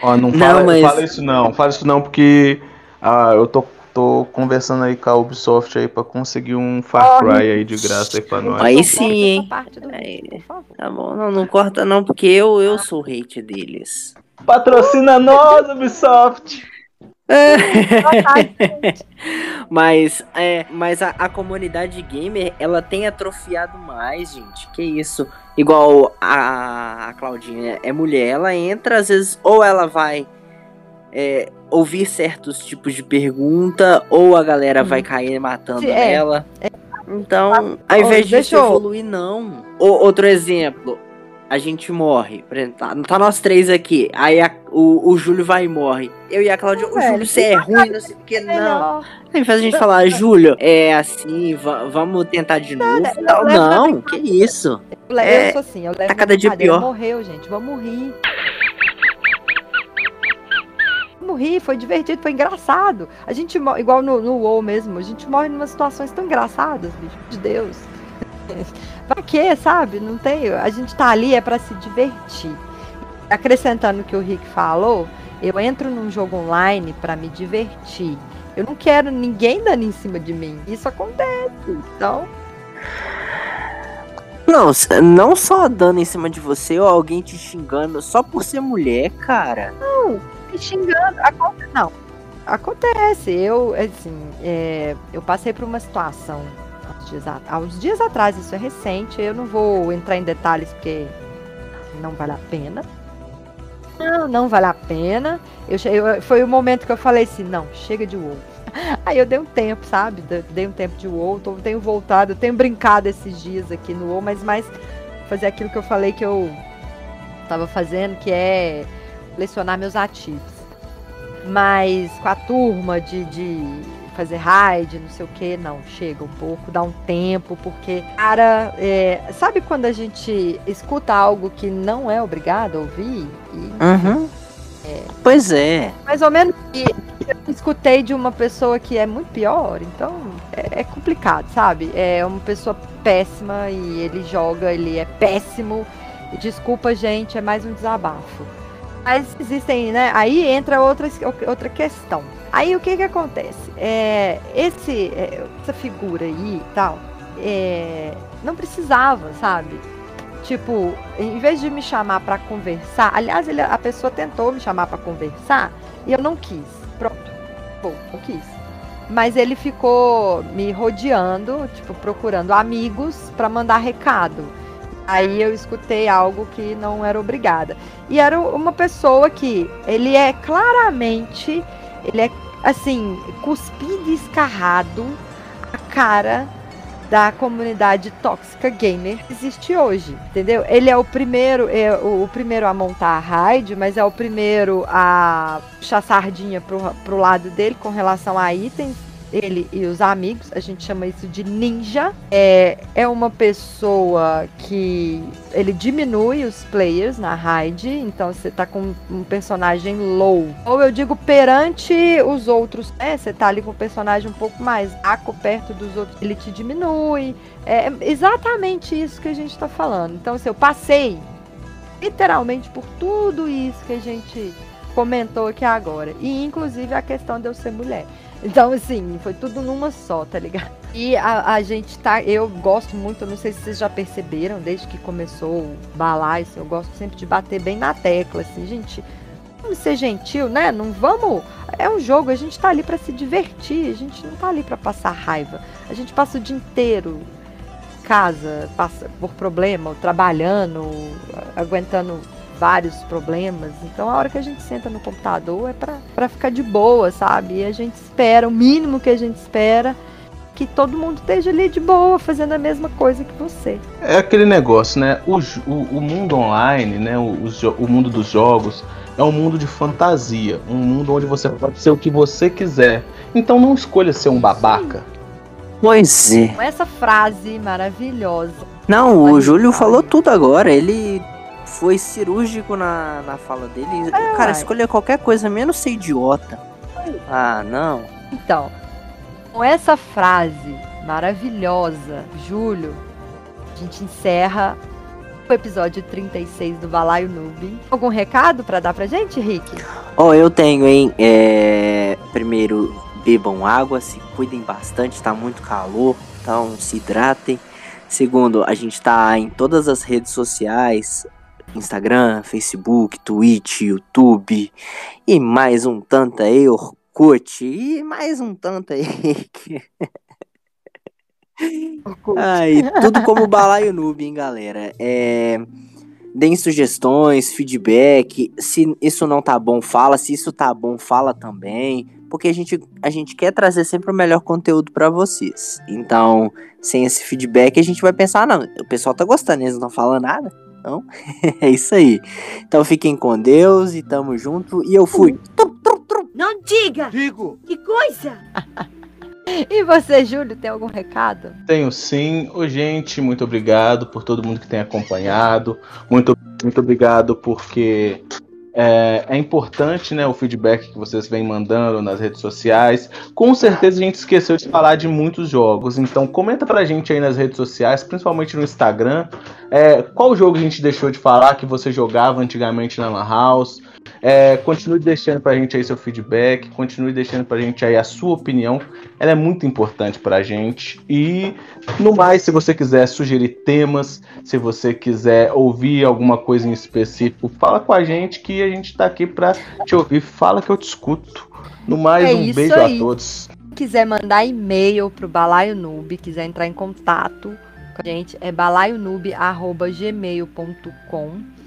Ó, não, Não, fala, mas- fala isso não, fala isso não, porque ah, eu tô, tô conversando aí com a Ubisoft aí pra conseguir um Far Cry aí de graça aí pra nós. Aí sim, hein? Tá bom, não, não corta não, porque eu, eu sou o hate deles. Patrocina nós, Ubisoft! mas é, mas a, a comunidade gamer, ela tem atrofiado mais, gente. Que isso? Igual a, a Claudinha é mulher, ela entra, às vezes, ou ela vai é, ouvir certos tipos de pergunta, ou a galera vai cair matando é. ela. Então, ao invés eu- evoluir, não. O- outro exemplo, a gente morre. Por exemplo, tá, tá nós três aqui. Aí a- o, o Júlio vai e morre. Eu e a Cláudia, o Júlio, você é ruim, não sei o que, não. Aí faz a gente falar, Júlio, é assim, va- vamos tentar de novo. Não, não, que isso. Eu, É, sou assim, eu levo tá cada dia pior. Morreu, gente. Vamos rir. Vamos rir, foi divertido, foi engraçado. A gente morre, igual no, no WoW mesmo, a gente morre em umas situações tão engraçadas, bicho. De Deus. Pra quê, sabe? Não tem. A gente tá ali é pra se divertir. Acrescentando o que o Rick falou, eu entro num jogo online pra me divertir. Eu não quero ninguém dando em cima de mim. Isso acontece. Então, Não, não só dando em cima de você ou alguém te xingando só por ser mulher, cara. Não, me xingando. Aconte... Não, acontece. Eu, assim, é, eu passei por uma situação dias, a- há uns dias atrás, isso é recente. Eu não vou entrar em detalhes porque não vale a pena. Não, não vale a pena. Eu, eu- foi o momento que eu falei assim, não, chega de WoW. Aí eu dei um tempo, sabe? De- Dei um tempo de WoW, tô- tenho voltado, tenho brincado esses dias aqui no WoW, mas mais fazer aquilo que eu falei que eu tava fazendo, que é lecionar meus ativos. Mas com a turma de, de fazer raid, não sei o que, não, chega um pouco, dá um tempo, porque, cara, é, sabe quando a gente escuta algo que não é obrigado a ouvir? E, Uhum. é, Pois é. mais ou menos que eu escutei de uma pessoa que é muito pior, então é, é complicado, sabe? É uma pessoa péssima e ele joga, ele é péssimo. Desculpa, gente, é mais um desabafo. Mas existem, né? Aí entra outra, outra questão. Aí o que que acontece? É, esse, é, essa figura aí e tal, é, não precisava, sabe? Tipo, em vez de me chamar pra conversar, aliás, ele- a pessoa tentou me chamar pra conversar e eu não quis. Pronto. Bom, não quis. Mas ele ficou me rodeando, tipo, procurando amigos pra mandar recado. Aí eu escutei algo que não era obrigada. E era uma pessoa que ele é claramente, ele é assim, cuspido e escarrado a cara da comunidade tóxica gamer que existe hoje, entendeu? Ele é o primeiro, é o, primeiro a montar a raid, mas é o primeiro a puxar sardinha pro, pro lado dele com relação a itens. Ele e os amigos, a gente chama isso de ninja. É, é uma pessoa que ele diminui os players na raid, então você tá com um personagem low. Ou eu digo perante os outros, né? Você tá ali com um personagem um pouco mais aco perto dos outros, ele te diminui. É exatamente isso que a gente tá falando. Então, se eu passei literalmente por tudo isso que a gente comentou aqui agora. E inclusive a questão de eu ser mulher. Então, assim, foi tudo numa só, tá ligado? E a, a gente tá. Eu gosto muito, eu não sei se vocês já perceberam, desde que começou o balaio, assim, eu gosto sempre de bater bem na tecla, assim, gente. Vamos ser gentil, né? Não vamos. É um jogo, a gente tá ali pra se divertir, a gente não tá ali pra passar raiva. A gente passa o dia inteiro casa, passa por problema, trabalhando, aguentando vários problemas. Então a hora que a gente senta no computador é pra, pra ficar de boa, sabe? E a gente espera, o mínimo que a gente espera, que todo mundo esteja ali de boa, fazendo a mesma coisa que você. É aquele negócio, né? O, o, o mundo online, né? O, o mundo dos jogos é um mundo de fantasia. Um mundo onde você pode ser o que você quiser. Então não escolha ser um babaca. Pois é. Com essa frase maravilhosa. Não, o Júlio falou tudo agora. Ele foi cirúrgico na, na fala dele. Cara, uai. escolher qualquer coisa menos ser idiota. Ah, não. Então, com essa frase maravilhosa, Júlio, a gente encerra o episódio 36 do Balaio Noob. Algum recado pra dar pra gente, Rick? Ó, eu tenho, hein? É... Primeiro, bebam água, se cuidem bastante, tá muito calor, então se hidratem. Segundo, a gente tá em todas as redes sociais: Instagram, Facebook, Twitch, YouTube e mais um tanto aí, Orkut e mais um tanto aí. que- Ai, tudo como balaio noob, hein, galera. É. Deem sugestões, feedback. Se isso não tá bom, fala. Se isso tá bom, fala também. Porque a gente, a gente quer trazer sempre o melhor conteúdo pra vocês. Então, sem esse feedback, a gente vai pensar, não, o pessoal tá gostando, eles não falam nada. Então, é isso aí. Então fiquem com Deus e tamo junto. E eu fui. Não diga! Digo! Que coisa! E você, Júlio, tem algum recado? Tenho sim. Ô, gente, muito obrigado por todo mundo que tem acompanhado. Muito, muito obrigado porque É, é, importante né, o feedback que vocês vêm mandando nas redes sociais. Com certeza a gente esqueceu de falar de muitos jogos. Então comenta pra gente aí nas redes sociais, principalmente no Instagram, é, qual jogo a gente deixou de falar que você jogava antigamente na Lan House. É, continue deixando pra gente aí seu feedback, continue deixando pra gente aí a sua opinião. Ela é muito importante pra gente. E no mais, se você quiser sugerir temas, se você quiser ouvir alguma coisa em específico, fala com a gente que a gente tá aqui pra te ouvir. Fala que eu te escuto. No mais, É um beijo aí. a todos. quiser mandar e-mail pro Balaio Noob, quiser entrar em contato com a gente, é balaionoob.gmail.com.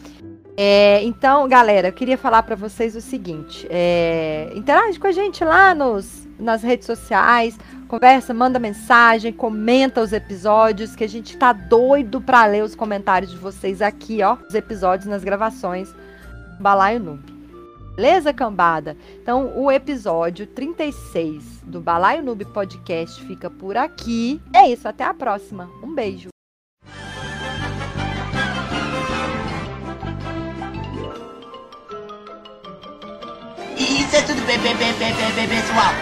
É, então, galera, eu queria falar para vocês o seguinte: é, interage com a gente lá nos, nas redes sociais, conversa, manda mensagem, comenta os episódios, que a gente tá doido para ler os comentários de vocês aqui, ó, os episódios nas gravações Balaio Noob. Beleza, cambada? Então, o episódio 36 do Balaio Noob Podcast fica por aqui. É isso, até a próxima. Um beijo. Isso é tudo bem, bem, bem, bem, bem, bem, pessoal.